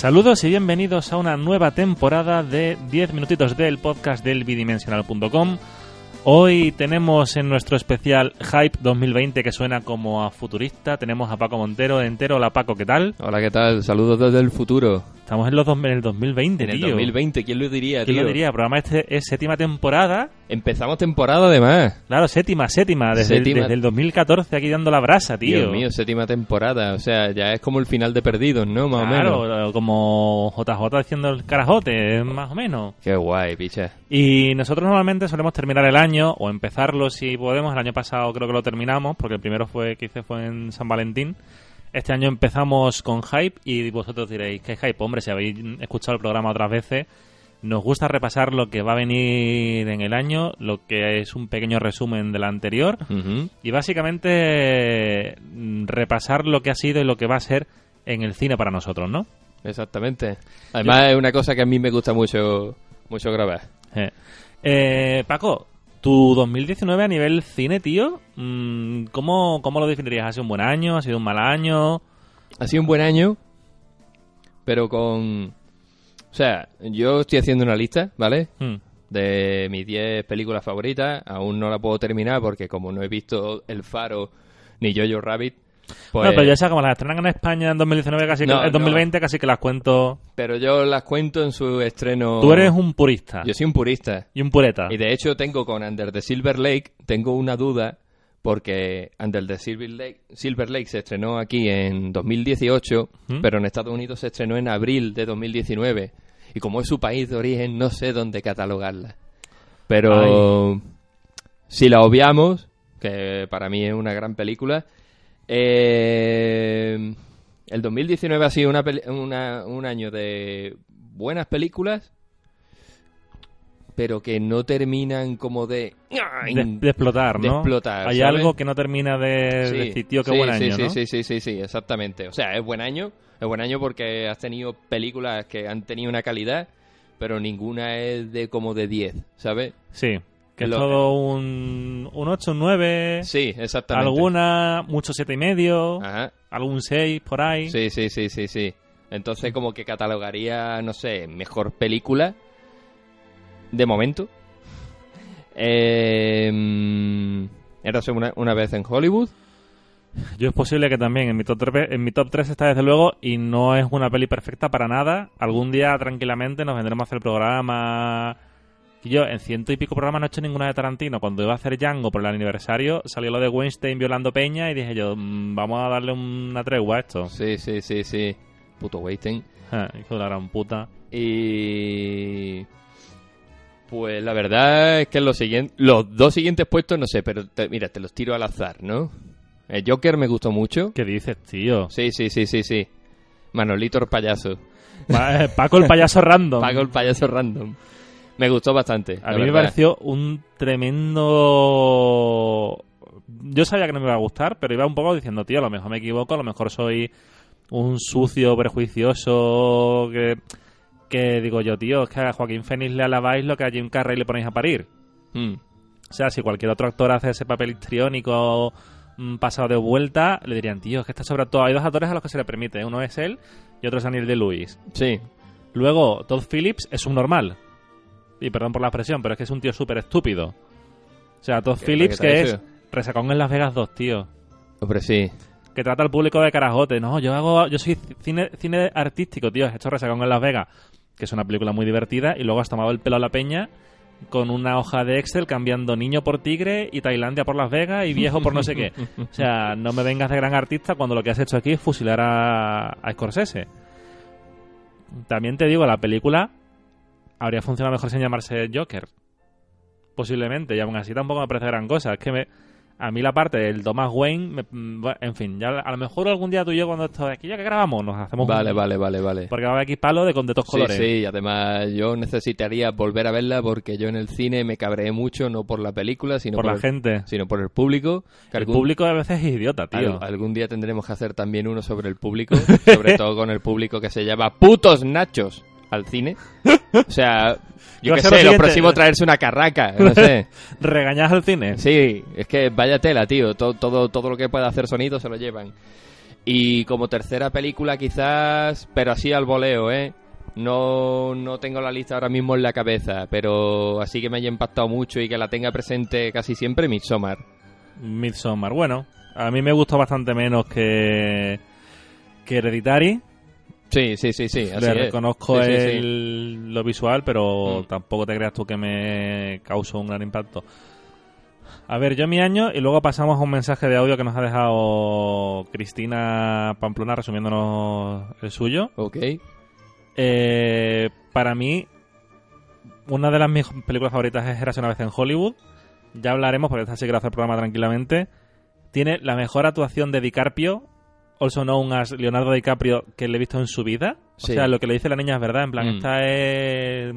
Saludos y bienvenidos a una nueva temporada de 10 minutitos del podcast del bidimensional.com. Hoy tenemos en nuestro especial Hype 2020 que suena como a futurista. Tenemos a Paco Montero entero. Hola Paco, ¿qué tal? Hola, ¿qué tal? Saludos desde el futuro. Estamos en, los dos- en el 2020, En el tío. 2020, ¿quién lo diría, ¿Quién tío? lo diría? El programa este es séptima temporada. Empezamos temporada además. Claro, séptima, séptima. Desde, el- desde el 2014 aquí dando la brasa, tío. Dios mío, séptima temporada. O sea, ya es como el final de Perdidos, ¿no? Más o menos. Claro, como JJ haciendo el carajote, más o menos. Qué guay, picha. Y nosotros normalmente solemos terminar el año o empezarlo si podemos. El año pasado creo que lo terminamos porque el primero fue que hice fue en San Valentín. Este año empezamos con hype y vosotros diréis, ¿qué hype? Hombre, si habéis escuchado el programa otras veces, nos gusta repasar lo que va a venir en el año, lo que es un pequeño resumen del anterior y básicamente mm, repasar lo que ha sido y lo que va a ser en el cine para nosotros, ¿no? Exactamente. Además, es una cosa que a mí me gusta mucho, mucho grabar. Eh. Eh, Paco, tu 2019 a nivel cine, tío, mm, ¿cómo, ¿cómo lo definirías? ¿Ha sido un buen año? ¿Ha sido un mal año? Ha sido un buen año, pero con... O sea, yo estoy haciendo una lista, ¿vale? Hmm. de mis 10 películas favoritas. Aún no la puedo terminar porque como no he visto El Faro ni Jojo Rabbit, pues... Bueno, pero ya sabes, como las estrenan en España en 2019, casi que, en 2020, casi que las cuento. pero yo las cuento en su estreno... Tú eres un purista Yo soy un purista. y un pureta. Y de hecho tengo con Under the Silver Lake, tengo una duda porque Under the Silver Lake, Silver Lake se estrenó aquí en 2018, ¿Mm? pero en Estados Unidos se estrenó en abril de 2019. Y como es su país de origen, no sé dónde catalogarla. Pero si la obviamos, que para mí es una gran película, eh, el 2019 ha sido una una- un año de buenas películas, pero que no terminan como de... de, de explotar, de ¿no? explotar, Hay ¿sabes? algo que no termina de Sí, decir, tío, qué sí, buen año, sí, ¿no? sí, sí, sí, sí, exactamente. O sea, es buen año, es buen año porque has tenido películas que han tenido una calidad, pero ninguna es de como de 10, ¿sabes? Sí, que es Lo- todo un, un 8, un 9, Sí, exactamente. alguna, mucho siete y medio, Ajá. algún 6 por ahí. Sí, sí, sí, sí, sí. Entonces como que catalogaría, no sé, mejor película de momento. Eh, Érase una, una vez en Hollywood. Yo es posible que también en mi top 3, en mi top 3 está desde luego y no es una peli perfecta para nada. Algún día tranquilamente nos vendremos a hacer el programa. Yo en ciento y pico programas no he hecho ninguna de Tarantino. Cuando iba a hacer Django por el aniversario salió lo de Weinstein violando Peña y dije yo, "Mm, vamos a darle una tregua a esto. Sí, sí, sí, sí. Puto Weinstein. Ja, hijo de la gran puta. Y pues la verdad es que los siguientes, los dos siguientes puestos no sé, pero te- mira, te los tiro al azar, ¿no? El Joker me gustó mucho. ¿Qué dices, tío? Sí, sí, sí, sí, sí. Manolito el payaso. Pa- eh, Paco el payaso random. Pago el payaso random. Me gustó bastante. A mí me pareció un tremendo... Yo sabía que no me iba a gustar, pero iba un poco diciendo, tío, a lo mejor me equivoco, a lo mejor soy un sucio, prejuicioso, que, que digo yo, tío, es que a Joaquín Fénix le alabáis lo que a Jim Carrey le ponéis a parir. Mm. O sea, si cualquier otro actor hace ese papel histriónico mm, pasado de vuelta, le dirían, tío, es que está sobre todo. Hay dos actores a los que se le permite, uno es él y otro es Daniel de Lewis. Sí. Luego, Todd Phillips es un normal. Y perdón por la expresión, pero es que es un tío súper estúpido. O sea, Todd ¿Qué- Phillips, que es resacón en Las Vegas 2, tío. Hombre, sí. Que trata al público de carajote. No, yo hago, yo soy cine, cine artístico, tío. He hecho resacón en Las Vegas, que es una película muy divertida. Y luego has tomado el pelo a la peña con una hoja de Excel cambiando niño por tigre y Tailandia por Las Vegas y viejo por no sé qué. O sea, no me vengas de gran artista cuando lo que has hecho aquí es fusilar a, a Scorsese. También te digo, la película habría funcionado mejor sin llamarse Joker. Posiblemente, y aún así tampoco me parece gran cosa. Es que me, a mí la parte del Thomas Wayne, me- mm, en fin, ya a lo mejor algún día tú y yo cuando esto aquí, ya que grabamos, nos hacemos Vale, un- vale, vale, vale. Porque va a haber aquí palo de con de todos Sí, colores. sí, además yo necesitaría volver a verla porque yo en el cine me cabreé mucho, no por la película, sino por por, la el, gente. sino por el público. que El algún- público a veces es idiota, tío. al- algún día tendremos que hacer también uno sobre el público, sobre todo con el público que se llama putos nachos al cine. O sea, yo qué lo sé, lo siguiente. próximo traerse una carraca, no sé. ¿Regañas al cine? Sí, es que vaya tela, tío. Todo, todo, todo lo que pueda hacer sonido se lo llevan. Y como tercera película quizás, pero así al voleo, ¿eh? No, no tengo la lista ahora mismo en la cabeza, pero así que me haya impactado mucho y que la tenga presente casi siempre, Midsommar. Midsommar, bueno, a mí me gustó bastante menos que, que Hereditary. Sí, sí, sí, sí. Así Le reconozco Sí, sí, sí. el- lo visual, pero Mm. tampoco te creas tú que me causó un gran impacto. A ver, yo mi año y luego pasamos a un mensaje de audio que nos ha dejado Cristina Pamplona resumiéndonos el suyo. Ok. Eh, para mí, una de las mis películas favoritas es Érase una vez en Hollywood. Ya hablaremos, porque esta sí quiero hacer el programa tranquilamente. Tiene la mejor actuación de DiCaprio, also known as Leonardo DiCaprio, que le he visto en su vida. O Sí. sea, lo que le dice la niña es verdad. En plan, Mm. esta es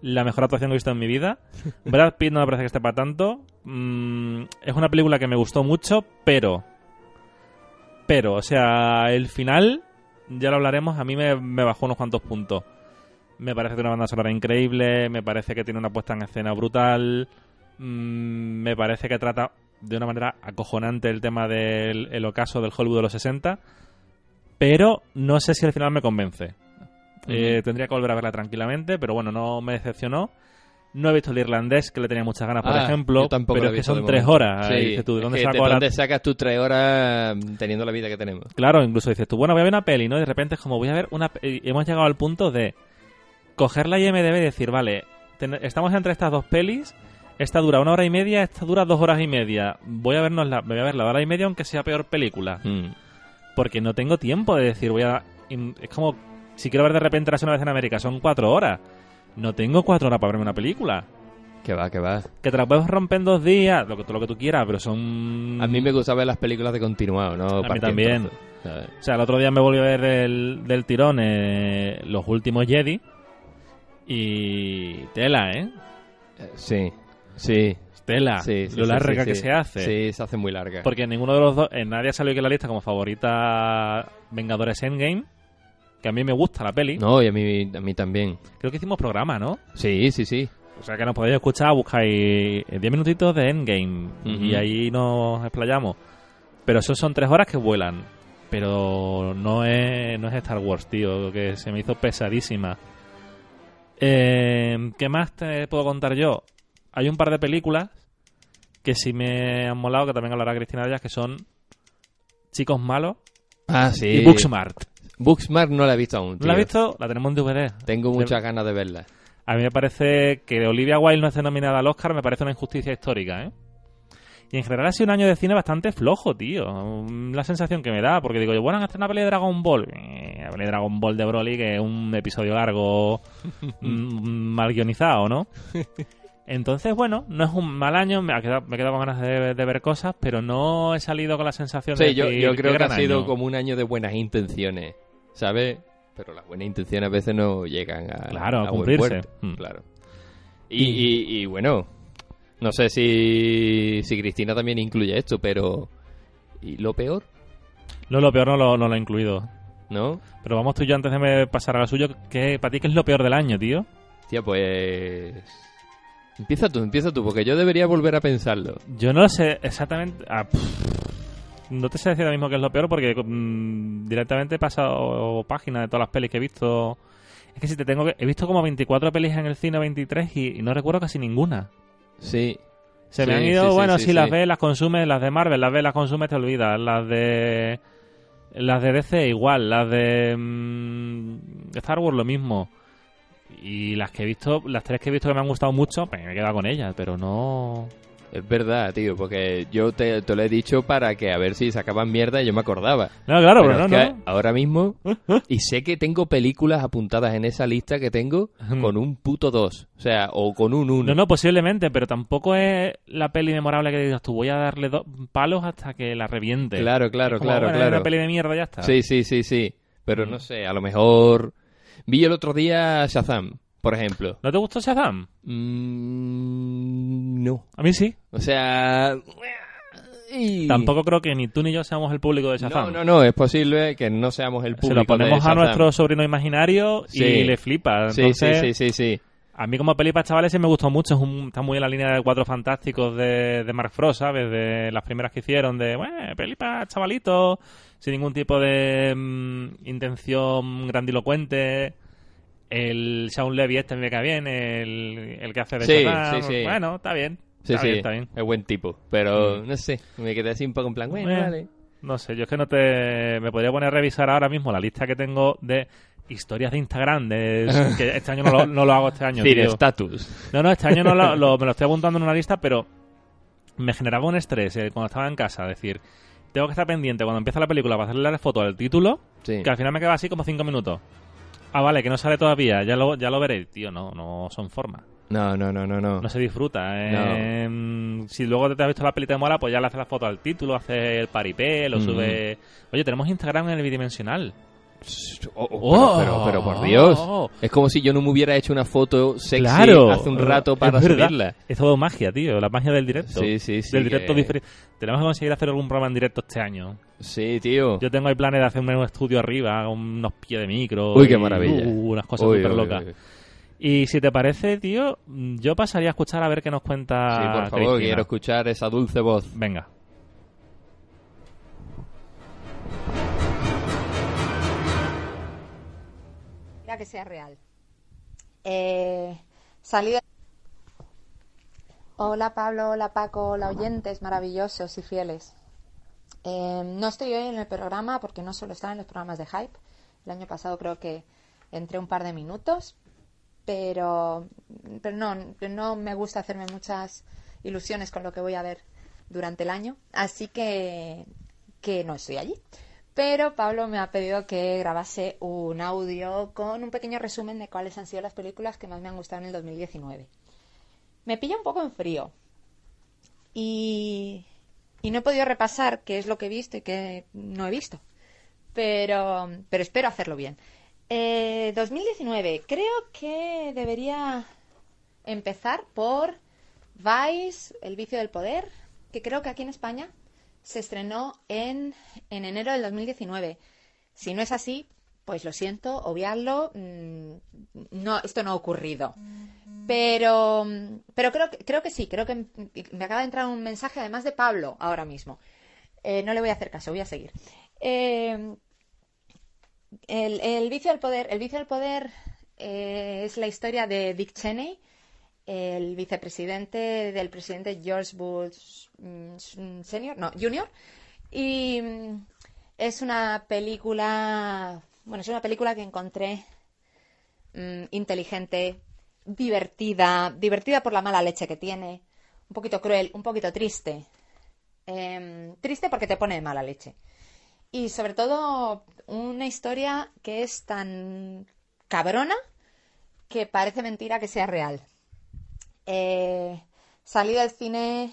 la mejor actuación que he visto en mi vida. Brad Pitt no me parece que esté para tanto. Mm, es una película que me gustó mucho, pero... Pero, o sea, el final, ya lo hablaremos, a mí me, me bajó unos cuantos puntos. Me parece que tiene una banda sonora increíble, me parece que tiene una puesta en escena brutal, mm, me parece que trata de una manera acojonante el tema del el ocaso del Hollywood de los 60, pero no sé si al final me convence. Eh, tendría que volver a verla tranquilamente, pero bueno, no me decepcionó. No he visto el irlandés, que le tenía muchas ganas, por Ah, ejemplo, pero es que son tres horas. Sí, dices tú, ¿de es dónde que saco ¿de ahora dónde sacas tus tres horas mm, teniendo la vida que tenemos? Claro, incluso dices tú, bueno, voy a ver una peli, ¿no? Y de repente es como, voy a ver una... pe- y hemos llegado al punto de coger la IMDB y decir, vale, estamos entre estas dos pelis, esta dura una hora y media, esta dura dos horas y media. Voy a vernos la, voy a ver la hora y media aunque sea peor película. Mm. Porque no tengo tiempo de decir, voy a... Es como, si quiero ver de repente la una vez en América, son cuatro horas. No tengo cuatro horas para verme una película. Que va, que va. Que te la puedes romper en dos días, lo que, todo lo que tú quieras, pero son... A mí me gusta ver las películas de continuado, ¿no? mí Partir en también. O sea, el otro día me volví a ver del, del tirón eh, Los Últimos Jedi. Y tela. Eh, Sí, sí. Tela. sí, sí, lo larga que se hace. Sí, se hace muy larga. Porque ninguno de los dos, en nadie salió aquí en la lista como favorita Vengadores Endgame. Que a mí me gusta la peli. No, y a mí, a mí también. Creo que hicimos programa, ¿no? Sí, sí, sí. O sea que nos podéis escuchar, buscáis 10 minutitos de Endgame. Y ahí nos explayamos. Pero eso son tres horas que vuelan. Pero no es, no es Star Wars, tío, que se me hizo pesadísima. Eh, ¿Qué más te puedo contar yo? Hay un par de películas que sí me han molado, que también hablará Cristina de ellas, que son Chicos Malos Ah, sí. y Booksmart. Booksmart no la he visto aún, ¿No la has visto? La tenemos en DVD. Tengo muchas ganas de verla. A mí me parece que Olivia Wilde no esté nominada al Oscar, me parece una injusticia histórica, ¿eh? Y en general ha sido un año de cine bastante flojo, tío. La sensación que me da, porque digo yo, bueno, han hecho una peli de Dragon Ball. Eh, la peli de Dragon Ball de Broly, que es un episodio largo, mm, mal guionizado, ¿no? Entonces, bueno, no es un mal año, me, ha quedado, me he quedado con ganas de, de ver cosas, pero no he salido con la sensación de Sí, yo, decir, yo "Qué creo que ha sido año". como un año de buenas intenciones, ¿sabes? Pero las buenas intenciones a veces no llegan a, Claro, a buen cumplirse. Mm. Claro. Y, y- y, bueno, no sé si, si Cristina también incluye esto, pero... ¿Y lo peor? No, lo peor no lo, no lo he incluido. ¿No? Pero vamos tú y yo antes de pasar a lo suyo, ¿qué, ¿para ti qué es lo peor del año, tío? Tía, pues... Empieza tú, empieza tú, porque yo debería volver a pensarlo. Yo no lo sé exactamente. ah, no te sé decir ahora mismo qué es lo peor porque mm, directamente he pasado páginas de todas las pelis que he visto. Es que si te tengo que. He visto como 24 pelis en el cine, 23 y, y no recuerdo casi ninguna. Sí. Se me han ido, sí, bueno, sí, si las ves, las consumes, las de Marvel, las ves, las consumes, te olvidas. Las de. Las de DC igual, las de. mm, Star Wars lo mismo. Y las que he visto, las tres que he visto que me han gustado mucho, pues me he quedado con ellas, pero no. Es verdad, tío, porque yo te, te lo he dicho para que a ver si sacaban mierda y yo me acordaba. No, claro, pero, Pero es no, que no. ahora mismo, y sé que tengo películas apuntadas en esa lista que tengo con un puto 2, o sea, o con un 1. No, no, posiblemente, pero tampoco es la peli memorable que digas tú, voy a darle dos palos hasta que la reviente. Claro, claro, como, claro, bueno, es claro. una peli de mierda, ya está. Sí, sí, sí, sí. Pero no sé, a lo mejor... Vi el otro día Shazam, por ejemplo. ¿No te gustó Shazam? Mm, no. A mí sí. O sea... y- Tampoco creo que ni tú ni yo seamos el público de No, Shazam. no, no, es posible que no seamos el público Se lo ponemos de a nuestro sobrino imaginario Sí. y le flipa. Sí, Entonces, sí, sí, sí, sí. A mí como peli para chavales sí me gustó mucho, es un- está muy en la línea de Cuatro Fantásticos de, de Mark Frost, ¿sabes? De las primeras que hicieron, de, bueno, peli para chavalitos, sin ningún tipo de mm, intención grandilocuente. El Shaun Levy este me cae bien, el, el que hace de Sí, Shazam. sí, sí. Bueno, está bien. Sí, está sí, bien, está bien. es buen tipo. Pero, Mm. no sé, me quedé así un poco en plan, bueno, Eh, vale. No sé, yo es que no te... Me podría poner a revisar ahora mismo la lista que tengo de historias de Instagram, de que este año no lo, no lo hago este año, tío. status. No, no, este año no lo, lo- me lo estoy apuntando en una lista, pero me generaba un estrés eh, cuando estaba en casa. Decir, tengo que estar pendiente cuando empieza la película para hacerle la foto al título, Sí. que al final me queda así como cinco minutos. Ah, vale, que no sale todavía, ya lo, ya lo veré. Tío, no, no son formas. No, no, no, no, no. No se disfruta. eh. Si luego te has visto la peli te mola, pues ya le haces la foto al título, haces el paripé, lo Mm. sube... Oye, tenemos Instagram en el bidimensional. Oh, oh, Oh. pero, pero, pero por Dios. Es como si yo no me hubiera hecho una foto sexy Claro. hace un rato para Es subirla. Es todo magia, tío. La magia del directo. Sí, sí, sí, Del directo diferi- Tenemos que conseguir hacer algún programa en directo este año. Sí, tío. Yo tengo ahí planes de hacer un estudio arriba, unos pies de micro. Uy, qué y, maravilla. uh, unas cosas súper uy, locas. uy. Y si te parece, tío, yo pasaría a escuchar a ver qué nos cuenta. Sí, por favor, Cristina. quiero escuchar esa dulce voz. Venga. Ya que sea real. Eh, salida. Hola Pablo, hola Paco, hola oyentes maravillosos y fieles. Eh, no estoy hoy en el programa porque no suelo estar en los programas de Hype. El año pasado creo que entré un par de minutos, pero, pero no, no me gusta hacerme muchas ilusiones con lo que voy a ver durante el año, así que, que no estoy allí. Pero Pablo me ha pedido que grabase un audio con un pequeño resumen de cuáles han sido las películas que más me han gustado en el 2019. Me pilla un poco en frío y, no he podido repasar qué es lo que he visto y qué no he visto, pero, pero espero hacerlo bien. Eh, 2019, creo que debería empezar por Vice, El vicio del poder, que creo que aquí en España se estrenó en, en enero del 2019. Si no es así, pues lo siento, obviarlo. mm, No, esto no ha ocurrido. Pero, pero creo, creo que sí, creo que me acaba de entrar un mensaje además de Pablo ahora mismo. Eh, no le voy a hacer caso, voy a seguir. Eh, el, el vicio del poder, el vicio del poder eh, es la historia de Dick Cheney, el vicepresidente del presidente George Bush mm, senior, no, junior, y mm, es una película, bueno, es una película que encontré mm, inteligente, divertida, divertida por la mala leche que tiene, un poquito cruel, un poquito triste, Em, triste porque te pone de mala leche. Y sobre todo una historia que es tan cabrona que parece mentira que sea real. Eh, salí del cine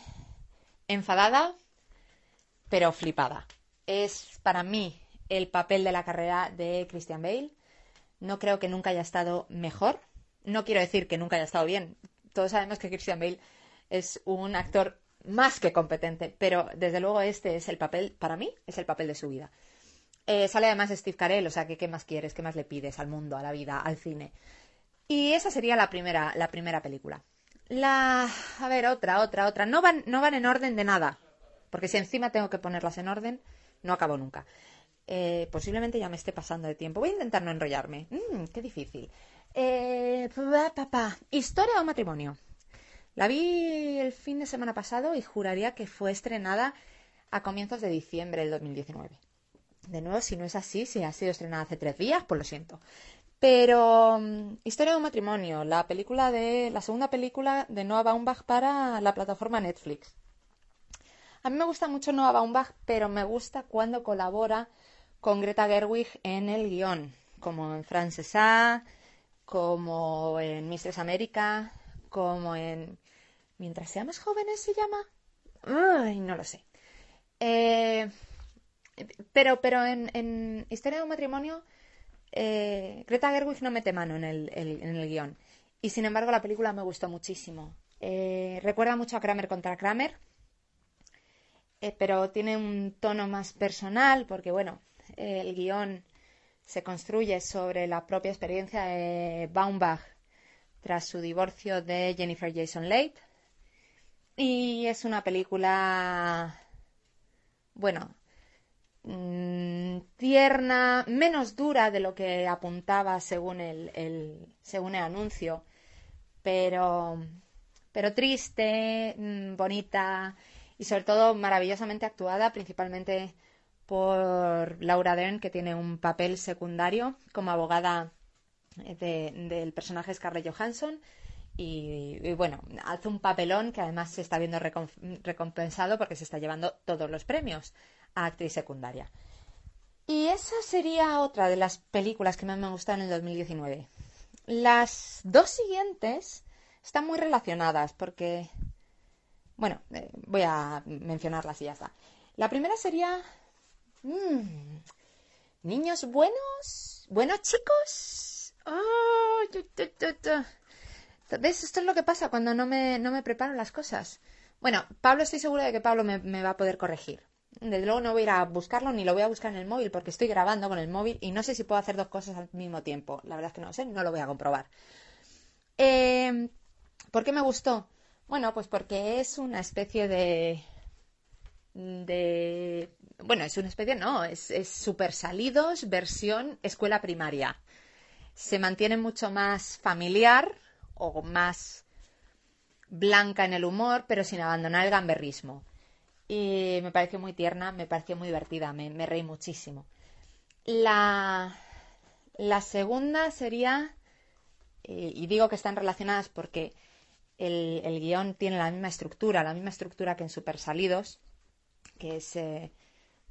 enfadada, pero flipada. Es para mí el papel de la carrera de Christian Bale. No creo que nunca haya estado mejor. No quiero decir que nunca haya estado bien. Todos sabemos que Christian Bale es un actor más que competente, pero desde luego este es el papel, para mí, es el papel de su vida. Eh, sale además Steve Carell, o sea que qué más quieres, qué más le pides al mundo, a la vida, al cine. Y esa sería la primera, la primera película. La, a ver, otra, otra, otra. No van, no van en orden de nada, porque si encima tengo que ponerlas en orden, no acabo nunca. Eh, posiblemente ya me esté pasando de tiempo. Voy a intentar no enrollarme. Mm, qué difícil. Eh, pa, pa, pa. Historia o matrimonio. La vi el fin de semana pasado y juraría que fue estrenada a comienzos de diciembre del 2019. De nuevo, si no es así, si ha sido estrenada hace tres días, pues lo siento. Pero mm, Historia de un matrimonio, la película de la segunda película de Noah Baumbach para la plataforma Netflix. A mí me gusta mucho Noah Baumbach, pero me gusta cuando colabora con Greta Gerwig en el guion, como en Frances A, como en Mistress América, como en Mientras seamos jóvenes se llama. Ay, no lo sé. Eh, pero, pero en Historia de un matrimonio, eh, Greta Gerwig no mete mano en el, guion. Y sin embargo, la película me gustó muchísimo. Eh, recuerda mucho a Kramer contra Kramer, eh, pero tiene un tono más personal, porque bueno, el guion se construye sobre la propia experiencia de Baumbach tras su divorcio de Jennifer Jason Leigh. Y es una película, bueno, mm, tierna, menos dura de lo que apuntaba según el, el- según el anuncio, pero, pero triste, mm, bonita y sobre todo maravillosamente actuada, principalmente por Laura Dern, que tiene un papel secundario como abogada eh, de- del personaje Scarlett Johansson. Y, y bueno, hace un papelón que además se está viendo recom- recompensado porque se está llevando todos los premios a actriz secundaria. Y esa sería otra de las películas que más me gustan en el 2019. Las dos siguientes están muy relacionadas porque, bueno, eh, voy a mencionarlas y ya está. La primera sería mm, Niños buenos, buenos chicos. ¿Ves? Esto es lo que pasa cuando no me, no me preparo las cosas. Bueno, Pablo, estoy segura de que Pablo me, me va a poder corregir. Desde luego no voy a ir a buscarlo ni lo voy a buscar en el móvil porque estoy grabando con el móvil y no sé si puedo hacer dos cosas al mismo tiempo. La verdad es que no lo sé, no lo voy a comprobar. Eh, ¿Por qué me gustó? Bueno, pues porque es una especie de. de. Bueno, es una especie, no, es, es super salidos versión escuela primaria. Se mantiene mucho más familiar o más blanca en el humor, pero sin abandonar el gamberrismo. Y me pareció muy tierna, me pareció muy divertida, me, reí muchísimo. La, la segunda sería, eh, y digo que están relacionadas porque el, el guion tiene la misma estructura, la misma estructura que en Super Salidos, que es eh,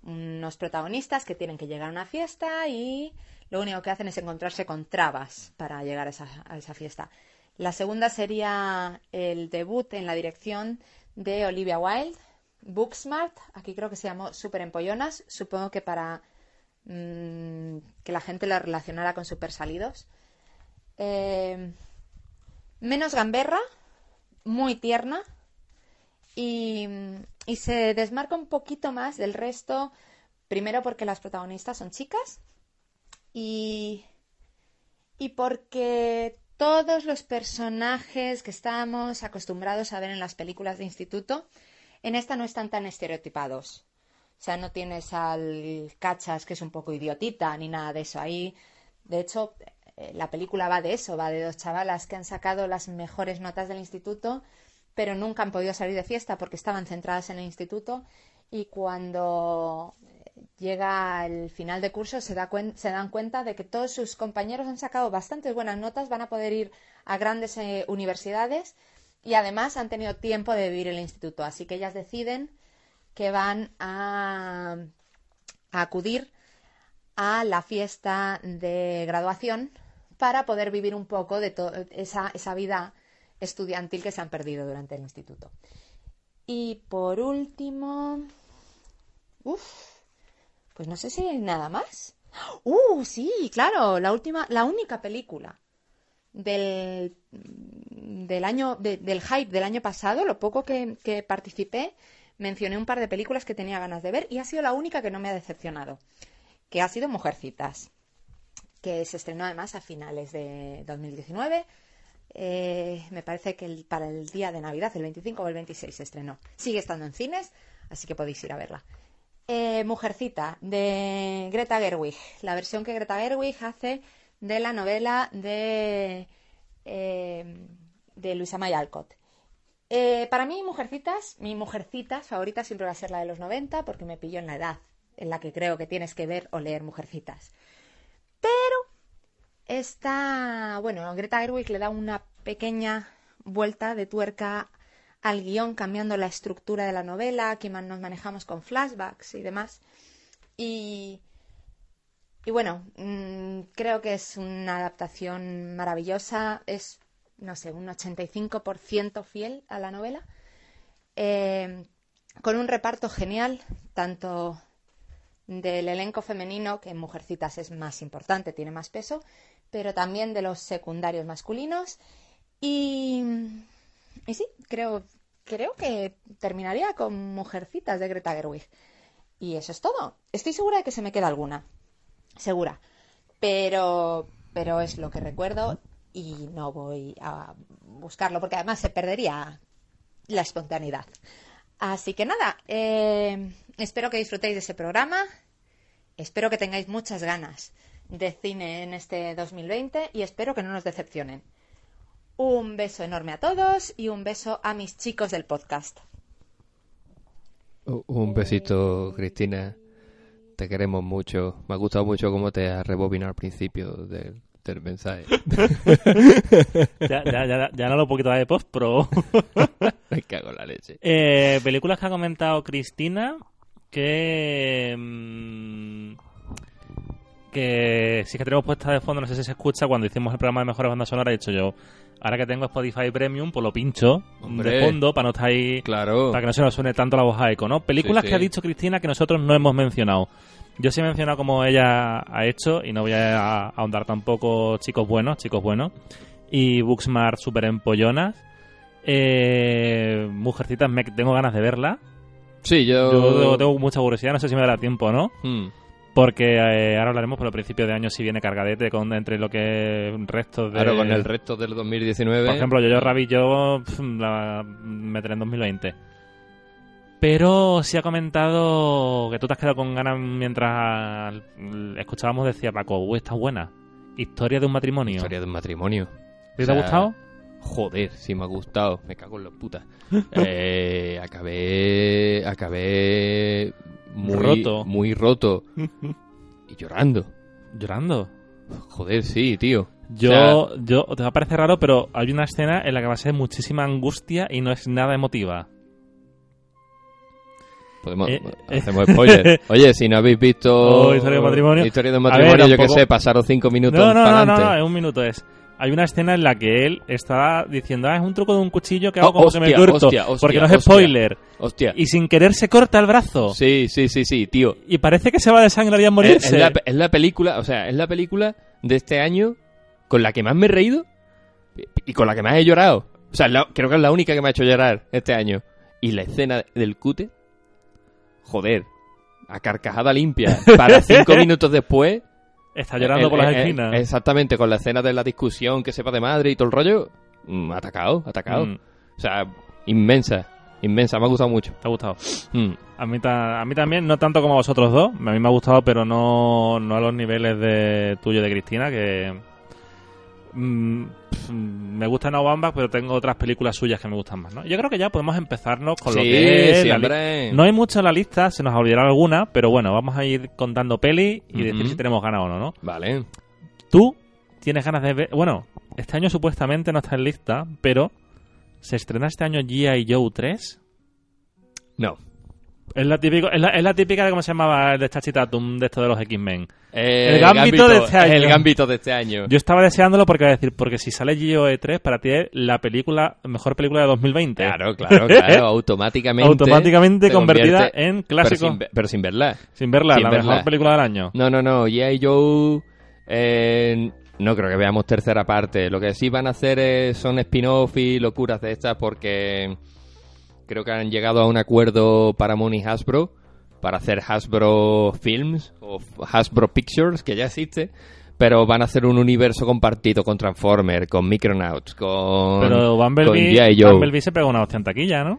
unos protagonistas que tienen que llegar a una fiesta y lo único que hacen es encontrarse con trabas para llegar a esa, a esa fiesta. La segunda sería el debut en la dirección de Olivia Wilde, Booksmart, aquí creo que se llamó Super Empollonas, supongo que para mm, que la gente lo relacionara con Super Salidos. Eh, menos gamberra, muy tierna y, y se desmarca un poquito más del resto, primero porque las protagonistas son chicas y, y porque todos los personajes que estábamos acostumbrados a ver en las películas de instituto, en esta no están tan estereotipados. O sea, no tienes al cachas que es un poco idiotita ni nada de eso. Ahí, de hecho, eh, la película va de eso, va de dos chavalas que han sacado las mejores notas del instituto, pero nunca han podido salir de fiesta porque estaban centradas en el instituto y cuando llega el final de curso se, da se dan cuenta de que todos sus compañeros han sacado bastantes buenas notas, van a poder ir a grandes eh, universidades y además han tenido tiempo de vivir el instituto. Así que ellas deciden que van a, acudir a la fiesta de graduación para poder vivir un poco de esa, esa vida estudiantil que se han perdido durante el instituto. Y por último, uff, pues no sé si hay nada más. Uh, sí, claro, la última, la única película del, del año, de- del hype del año pasado, lo poco que, que participé, mencioné un par de películas que tenía ganas de ver y ha sido la única que no me ha decepcionado, que ha sido Mujercitas, que se estrenó además a finales de 2019. Eh, me parece que el- para el día de Navidad, el 25 o el 26 se estrenó. Sigue estando en cines, así que podéis ir a verla. Eh, Mujercita, de Greta Gerwig, la versión que Greta Gerwig hace de la novela de, eh, de Luisa May Alcott. Eh, para mí, Mujercitas, mi Mujercita favorita siempre va a ser la de los 90, porque me pilló en la edad en la que creo que tienes que ver o leer Mujercitas. Pero está, bueno, Greta Gerwig le da una pequeña vuelta de tuerca al guion, cambiando la estructura de la novela, que nos manejamos con flashbacks y demás. Y, y bueno, mm, creo que es una adaptación maravillosa, es, no sé, un 85% fiel a la novela, eh, con un reparto genial, tanto del elenco femenino, que en Mujercitas es más importante, tiene más peso, pero también de los secundarios masculinos. Y, y sí, creo, creo que terminaría con Mujercitas de Greta Gerwig. Y eso es todo. Estoy segura de que se me queda alguna. Segura. Pero, pero es lo que recuerdo. y no voy a buscarlo porque además se perdería la espontaneidad. Así que nada, eh, espero que disfrutéis de ese programa, espero que tengáis muchas ganas de cine en este 2020 y espero que no nos decepcionen. Un beso enorme a todos y un beso a mis chicos del podcast. Un besito, Cristina. Te queremos mucho. Me ha gustado mucho cómo te has rebobinado al principio del, del mensaje. ya, ya, ya, ya no lo poquito de post, pero... Me cago en la leche. Eh, películas que ha comentado Cristina que... mm, que sí que tenemos puesta de fondo, no sé si se escucha, cuando hicimos el programa de mejores bandas sonoras, he dicho yo, ahora que tengo Spotify Premium, pues lo pincho Hombre. de fondo para no estar ahí... Claro. Para que no se nos suene tanto la voz a eco, ¿no? Películas Sí, que ha dicho Cristina que nosotros no hemos mencionado. Yo sí he mencionado como ella ha hecho y no voy a ahondar tampoco chicos buenos, chicos buenos. Y Booksmart super empollonas. Eh, Mujercitas, me, tengo ganas de verla. Sí, yo... Yo tengo, tengo mucha curiosidad, no sé si me dará tiempo o no. Hmm. Porque eh, ahora hablaremos, pero a principio de año sí viene cargadete con entre lo que restos de... Claro, con el resto del 2019. Por ejemplo, yo, yo Rabbit, yo la meteré en 2020. Pero sí ha comentado que tú te has quedado con ganas mientras escuchábamos, decía Paco, uy, está buena. Historia de un matrimonio. Historia de un matrimonio. ¿Te O sea, ha gustado? Joder, sí me ha gustado. Me cago en la puta. Eh, acabé. Acabé. Muy Roto. Muy roto. y llorando. Llorando. Joder, sí, tío. Yo, O sea, yo, te va a parecer raro, pero hay una escena en la que va a ser muchísima angustia y no es nada emotiva. podemos, eh, eh. hacemos spoiler. Oye, si no habéis visto. Oh, Historia de matrimonio. Historia de ver, matrimonio, yo que tampoco- sé, pasaron cinco minutos. No, no, no, no, no, en un minuto es. Hay una escena en la que él está diciendo, ah, es un truco de un cuchillo que hago Oh, como que me hostia, tuerto. hostia, hostia, porque no es spoiler. Hostia. Y sin querer se corta el brazo. Sí, sí, sí, sí, tío. Y parece que se va a desangrar y a Es, morirse. es la, es la película, o sea, es la película de este año con la que más me he reído y con la que más he llorado. O sea, la- creo que es la única que me ha hecho llorar este año. Y la escena del cute, joder, a carcajada limpia. Para cinco minutos después. Está llorando el- por las eh, eh, esquinas. Exactamente, con la escena de la discusión que sepa de madre y todo el rollo. mm, atacado, atacado. Mm, O sea, inmensa, inmensa, me ha gustado mucho. ¿Te ha gustado? Mm. A mí, ta- a mí también, no tanto como a vosotros dos. A mí me ha gustado, pero no, no a los niveles de tuyo de Cristina, que... mm, pf, me gusta No pero tengo otras películas suyas que me gustan más, ¿no? Yo creo que ya podemos empezarnos con lo que es la hombre. No hay mucho en la lista, se nos olvidará alguna, pero bueno, vamos a ir contando peli y decir si tenemos ganas o no, ¿no? Vale. Tú tienes ganas de ver... Bueno, este año supuestamente no está en lista, pero ¿se estrena este año G.I. Joe 3? No. Es la, típico, es, la, es la típica de cómo se llamaba el de Chachitatum de esto de los X-Men. Eh, El Gambito de este año. El gambito de este año. Yo estaba deseándolo porque iba a decir, porque si sale GOE 3, para ti es la película, mejor película de 2020. Claro, claro, claro. automáticamente. Automáticamente te convertida en clásico. Pero sin, ve- pero sin verla. Sin verla, sin la verla. mejor película del año. No, no, no. G.I. Joe. eh, no creo que veamos tercera parte. Lo que sí van a hacer es- son spin-off y locuras de estas porque creo que han llegado a un acuerdo Paramount y Hasbro para hacer Hasbro Films o Hasbro Pictures, que ya existe. Pero van a hacer un universo compartido con Transformers, con Micronauts, con, Pero con Bumblebee. Joe. Bumblebee se pegó una hostia en taquilla, ¿no?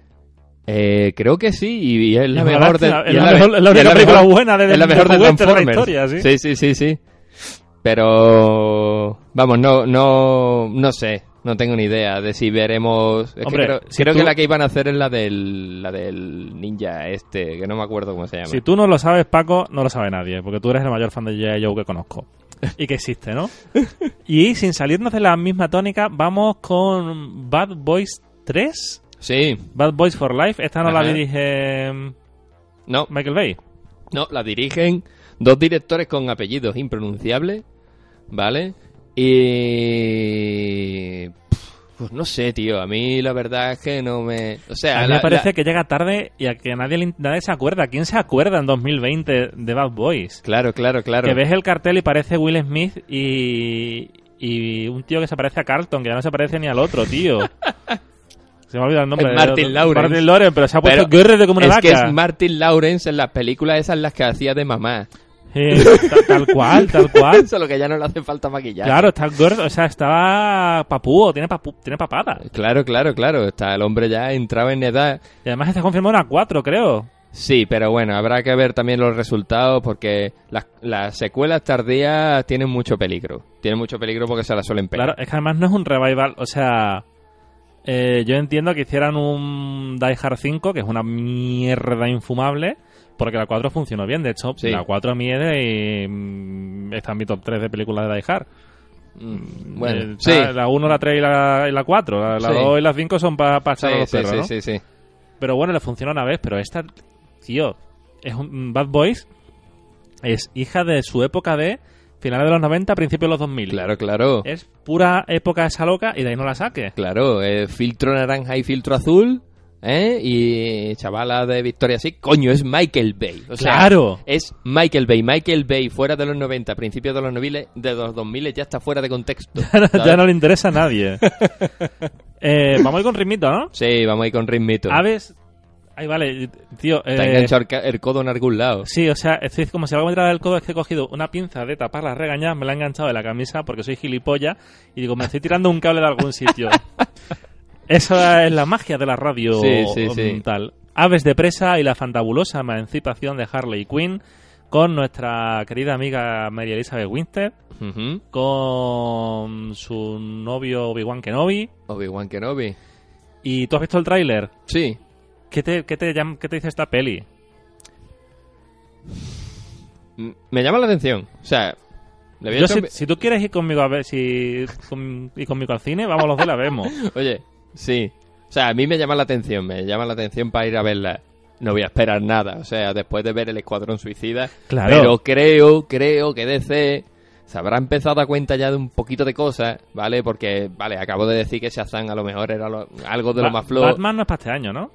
Eh, creo que sí, y, es la mejor de, es la me- mejor- es la y única película buena de- es la mejor de Transformers. historia, ¿sí? Sí, sí, sí, sí. Pero vamos, no, no, no sé, no tengo ni idea de si veremos. Es que Hombre, creo, si creo tú- que la que iban a hacer es la del, la del ninja este, que no me acuerdo cómo se llama. Si tú no lo sabes, Paco, no lo sabe nadie, porque tú eres el mayor fan de G.I. Joe que conozco. Y que existe, ¿no? y sin salirnos de la misma tónica, vamos con Bad Boys 3. Sí, Bad Boys for Life. Esta no la dirige mm, no, Michael Bay. no, la dirigen dos directores con apellidos impronunciables, ¿vale? Y pues no sé, tío, a mí la verdad es que no me, o sea, A mí la- me parece la- que llega tarde y a que nadie, nadie se acuerda. ¿Quién se acuerda en 2020 de Bad Boys? Claro, claro, claro. Que ves el cartel y parece Will Smith y, y un tío que se parece a Carlton, que ya no se parece ni al otro, tío. Se me ha olvidado el nombre. Es Martin Lawrence. Martin Lawrence, pero se ha puesto Guerre de como una es vaca. que es Martin Lawrence en las películas esas las que hacía de mamá. Eh, ta- tal cual, tal cual. Solo que ya no le hace falta maquillaje. Claro, está gordo, o sea, estaba papúo, tiene, papu, tiene papada. Claro, claro, claro. Está el hombre ya entraba en edad. Y además está confirmado una 4, creo. Sí, pero bueno, habrá que ver también los resultados porque las, las secuelas tardías tienen mucho peligro. Tienen mucho peligro porque se las suelen pegar. Claro, es que además no es un revival, o sea, eh, yo entiendo que hicieran un Die Hard 5, que es una mierda infumable, porque la 4 funcionó bien. De hecho, Sí. la 4 mide y mm, está en mi top 3 de películas de Die Hard. Mm, bueno, Eh, sí. La 1, la 3 y la, y la 4. La, la Sí. 2 y la 5 son para echar a los perros, ¿no? sí, sí. Pero bueno, le funciona una vez, pero esta, tío, es un Bad Boys, es hija de su época de finales de los 90, principios de los 2000. Claro, claro. Es pura época esa loca y de ahí no la saques. Claro, eh, filtro naranja y filtro azul. ¿Eh? Y chavala de Victoria sí, coño, es Michael Bay. O sea, Claro. Es Michael Bay. Michael Bay fuera de los 90, principios de los 2000, de los 2000 ya está fuera de contexto. ya no le interesa a nadie. Eh, vamos a ir con ritmito, ¿no? Sí, vamos a ir con ritmito. Aves. Ahí vale, tío. Eh, enganchado el, codo en algún lado. Sí, o sea, estoy como si algo me traba del codo es que he cogido una pinza de tapar las regañadas, me la he enganchado de la camisa porque soy gilipollas y digo, me estoy tirando un cable de algún sitio. Esa es la magia de la radio Sí, sí, sí. tal. Aves de presa y la fantabulosa emancipación de Harley Quinn con nuestra querida amiga Mary Elizabeth Ujú. con su novio Obi-Wan Kenobi. Obi-Wan Kenobi. ¿Y tú has visto el tráiler? Sí. ¿Qué te, qué, te, ¿Qué te dice esta peli? Me llama la atención. O sea, Yo, si, si tú quieres ir conmigo a ver si con- ir conmigo al cine, vamos los dos la vemos. Oye, sí. O sea, a mí me llama la atención. Me llama la atención para ir a verla. No voy a esperar nada. O sea, después de ver el Escuadrón Suicida. Claro. Pero creo, creo que DC se habrá empezado a dar cuenta ya de un poquito de cosas, ¿vale? Porque, vale, acabo de decir que Shazam a lo mejor era lo- algo de lo Ba- más flojo. Batman no es para este año, ¿no?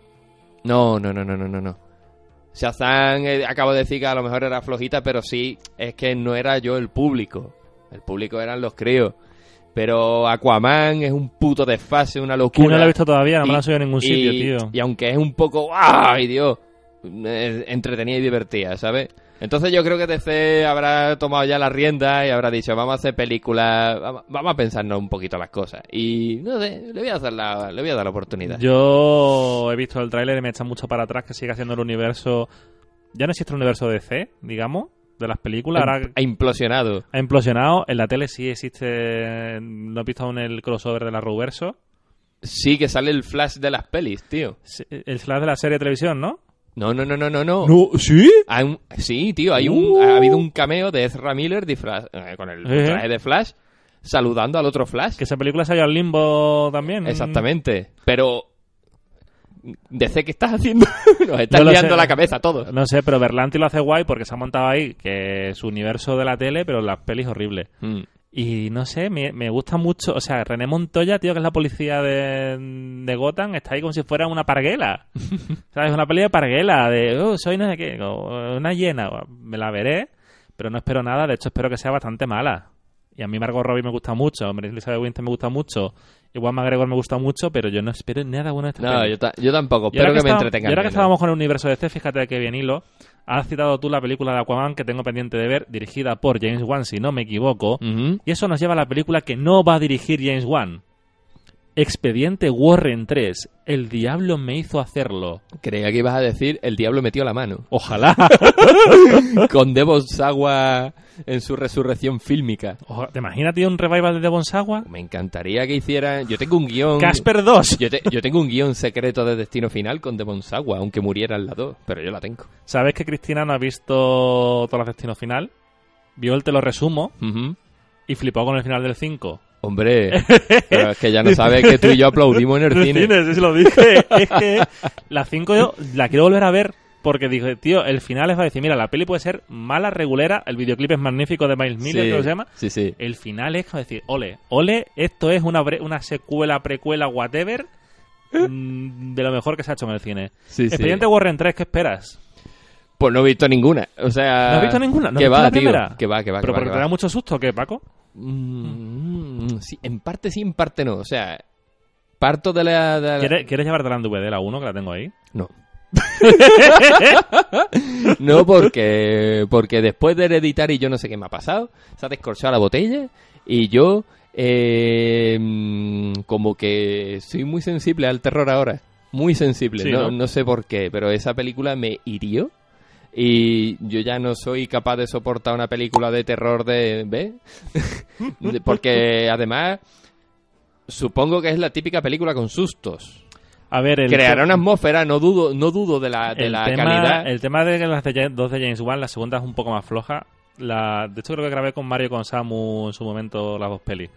No, no, no, no, no, no, no. Shazam, eh, acabo de decir que a lo mejor era flojita, pero sí, es que no era yo el público. El público eran los críos. Pero Aquaman es un puto desfase, una Que locura. no la he visto todavía, no me la han subido en ningún sitio, y- tío. Y aunque es un poco, ¡ay, Dios! entretenida y divertida, ¿sabes? Entonces yo creo que DC habrá tomado ya la rienda y habrá dicho, vamos a hacer películas, vamos- vamos a pensarnos un poquito las cosas. Y no sé, le voy a dar la, le voy a dar la oportunidad. Yo he visto el tráiler y me echa mucho para atrás que sigue haciendo el universo... Ya no existe el universo DC, digamos, de las películas. Ahora Ha implosionado. ha implosionado. En la tele sí existe... No he visto aún el crossover de la Ruverso. Sí que sale el flash de las pelis, tío. El slash de la serie de televisión, ¿no? No, no, no, no, no, no. ¿Sí? Hay un- sí, tío, hay un, Uh. ha habido un cameo de Ezra Miller disfraz- eh, con el Eh. traje de Flash saludando al otro Flash. Que esa película salió al limbo también. Exactamente. Pero. DC, ¿qué estás haciendo? Nos estás No liando sé. la cabeza a todos. No sé, pero Berlanti lo hace guay porque se ha montado ahí que su universo de la tele, pero las pelis horribles. Mm. Y no sé, me, me gusta mucho. O sea, René Montoya, tío, que es la policía de, de Gotham, está ahí como si fuera una parguela. ¿Sabes? Una peli de parguela, de, oh, soy no sé qué, una hiena. Me la veré, pero no espero nada. De hecho, espero que sea bastante mala. Y a mí Margot Robbie me gusta mucho, Mary Elizabeth Winstead me gusta mucho, igual McGregor me gusta mucho, pero yo no espero nada bueno de esta No, yo, ta- yo tampoco. Espero que, me entretengan. Y ahora que estábamos con el universo de C, fíjate que bien hilo. Has citado tú la película de Aquaman que tengo pendiente de ver, dirigida por James Wan, si no me equivoco. Y eso nos lleva a la película que no va a dirigir James Wan. Expediente Warren 3. El diablo me hizo hacerlo. Creía que ibas a decir El Diablo metió la mano. Ojalá. con Devon Sawa en su resurrección fílmica. ¿Te imaginas, tío, un revival de Devon Sawa? Me encantaría que hicieran. Yo tengo un guion. Casper 2. Yo, te- yo tengo un guion secreto de Destino Final con Devon Sawa, aunque muriera en la 2, pero yo la tengo. ¿Sabes que Cristina no ha visto todo el destino final? Vio el te lo resumo y flipó con el final del 5. Hombre, pero es que ya no sabes que tú y yo aplaudimos en el cine. sí, sí lo dije. es que la 5 yo la quiero volver a ver porque dije, tío, el final es va a decir, mira, la peli puede ser mala, regulera, el videoclip es magnífico de Miles Miller, Sí, que se llama. Sí, sí. El final es como decir, ole, ole, esto es una, una secuela, precuela, whatever, mm, de lo mejor que se ha hecho en el cine. Sí, sí. Expediente Warren 3, ¿qué esperas? Pues no he visto ninguna. O sea. ¿No has visto ninguna? ¿No que va, la tío. Que va, que va, Pero va, porque que te da mucho susto, ¿qué, Paco? Mm, sí, en parte sí, en parte no. O sea, parto de la. de la- ¿Quieres, ¿Quieres llevártela en DVD, la 1, que la tengo ahí? No. no, porque, porque después de Hereditary yo no sé qué me ha pasado. Se ha descorchado la botella y yo eh, como que soy muy sensible al terror ahora. Muy sensible, Sí, no, ¿no? no sé por qué, pero esa película me hirió. Y yo ya no soy capaz de soportar una película de terror de... De- Porque además supongo que es la típica película con sustos. A ver, Creará una atmósfera, no dudo, no dudo de la, de el la tema, calidad. El tema de las dos de James Wan, la segunda es un poco más floja. La, de hecho, creo que grabé con Mario y con Samu en su momento las dos pelis.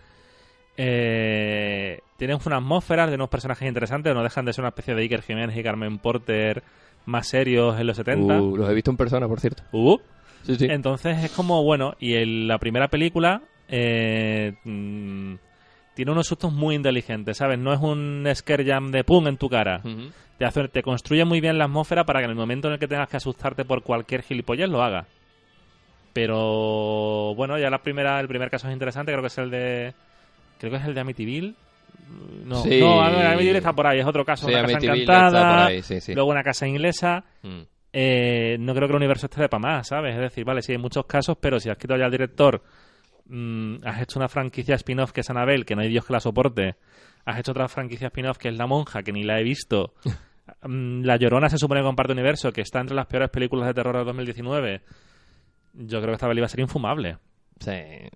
Eh, tienen una atmósfera de unos personajes interesantes, no dejan de ser una especie de Iker Jiménez y Carmen Porter más serios en los 70. Uh, los he visto en persona, por cierto. Uh. Sí, sí. Entonces es como, bueno, y en la primera película eh, mm, tiene unos sustos muy inteligentes, ¿sabes? No es un scare jam de pum en tu cara. Te, hace- te construye muy bien la atmósfera para que en el momento en el que tengas que asustarte por cualquier gilipollas lo haga. Pero bueno, ya la primera, el primer caso es interesante, creo que es el de. Creo que es el de Amityville. No, Sí. no, Amityville está por ahí, es otro caso, Sí, una casa encantada, ahí, sí, luego una casa inglesa. Mm. Eh, no creo que el universo esté de para más, ¿sabes? Es decir, vale, sí, hay muchos casos, pero si has quitado ya al director, mm, has hecho una franquicia spin-off que es Annabelle, que no hay Dios que la soporte, has hecho otra franquicia spin-off que es La Monja, que ni la he visto, Mm, La Llorona se supone que comparte universo, que está entre las peores películas de terror de 2019, yo creo que esta peli va a ser infumable. Sí,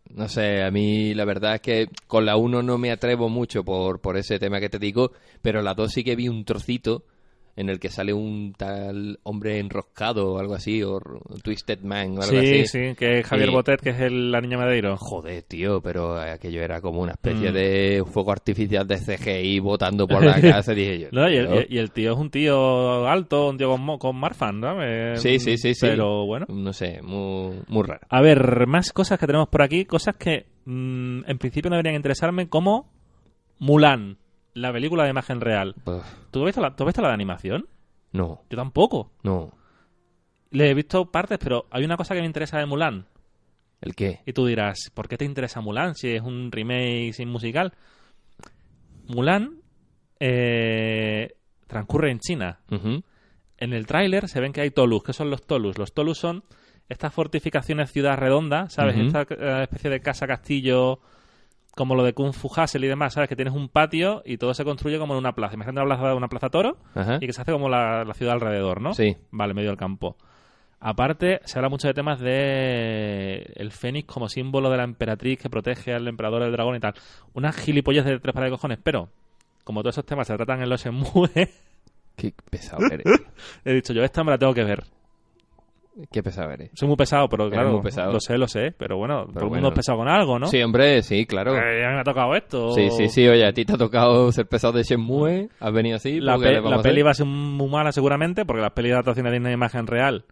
no sé, a mí la verdad es que con la 1 no me atrevo mucho por, por ese tema que te digo, pero la 2 sí que vi un trocito en el que sale un tal hombre enroscado o algo así, o Twisted Man o algo Sí, así. sí, que es Javier Y- Botet, que es el, la niña Madeiro. Joder, tío, pero aquello era como una especie Mm. de fuego artificial de CGI botando por la casa, dije yo. No, y, el, tío. y el tío es un tío alto, un tío con, con Marfan, ¿no? Eh, Sí, sí, sí, sí. Pero bueno. No sé, muy, muy raro. A ver, más cosas que tenemos por aquí, cosas que mm, en principio no deberían interesarme, como Mulan, la película de imagen real. Uf, ¿Tú has visto la, tú has visto la de animación? no, Yo tampoco. no. Le he visto partes, pero hay una cosa que me interesa de Mulan. ¿El qué? Y tú dirás, ¿por qué te interesa Mulan si es un remake sin musical? Mulan eh, transcurre en China. En el tráiler se ven que hay tolus. ¿Qué son los tolus? Los tolus son estas fortificaciones ciudad redonda, ¿sabes? Esta eh, especie de casa-castillo como lo de Kung Fu Hustle y demás, ¿sabes? Que tienes un patio y todo se construye como en una plaza. Imagínate una plaza, una plaza toro Ajá. y que se hace como la, la ciudad alrededor, ¿no? Sí. Vale, medio del campo. Aparte, se habla mucho de temas de el fénix como símbolo de la emperatriz que protege al emperador del dragón y tal. Unas gilipollas de tres pares de cojones, pero como todos esos temas se tratan en los Shenmue, Qué pesado eres. he dicho yo, esta me la tengo que ver. Qué pesado eres. Soy muy pesado, pero claro, muy pesado. lo sé, lo sé, pero bueno, todo el bueno. mundo es pesado con algo, ¿no? Sí, hombre, sí, claro. Eh, a mí me ha tocado esto. Sí, sí, sí, oye, a ti te ha tocado ser pesado de Shenmue, has venido así, La, ¿qué pe- le vamos la peli va a ser muy mala seguramente, porque las pelis de adaptación de Disney imagen real.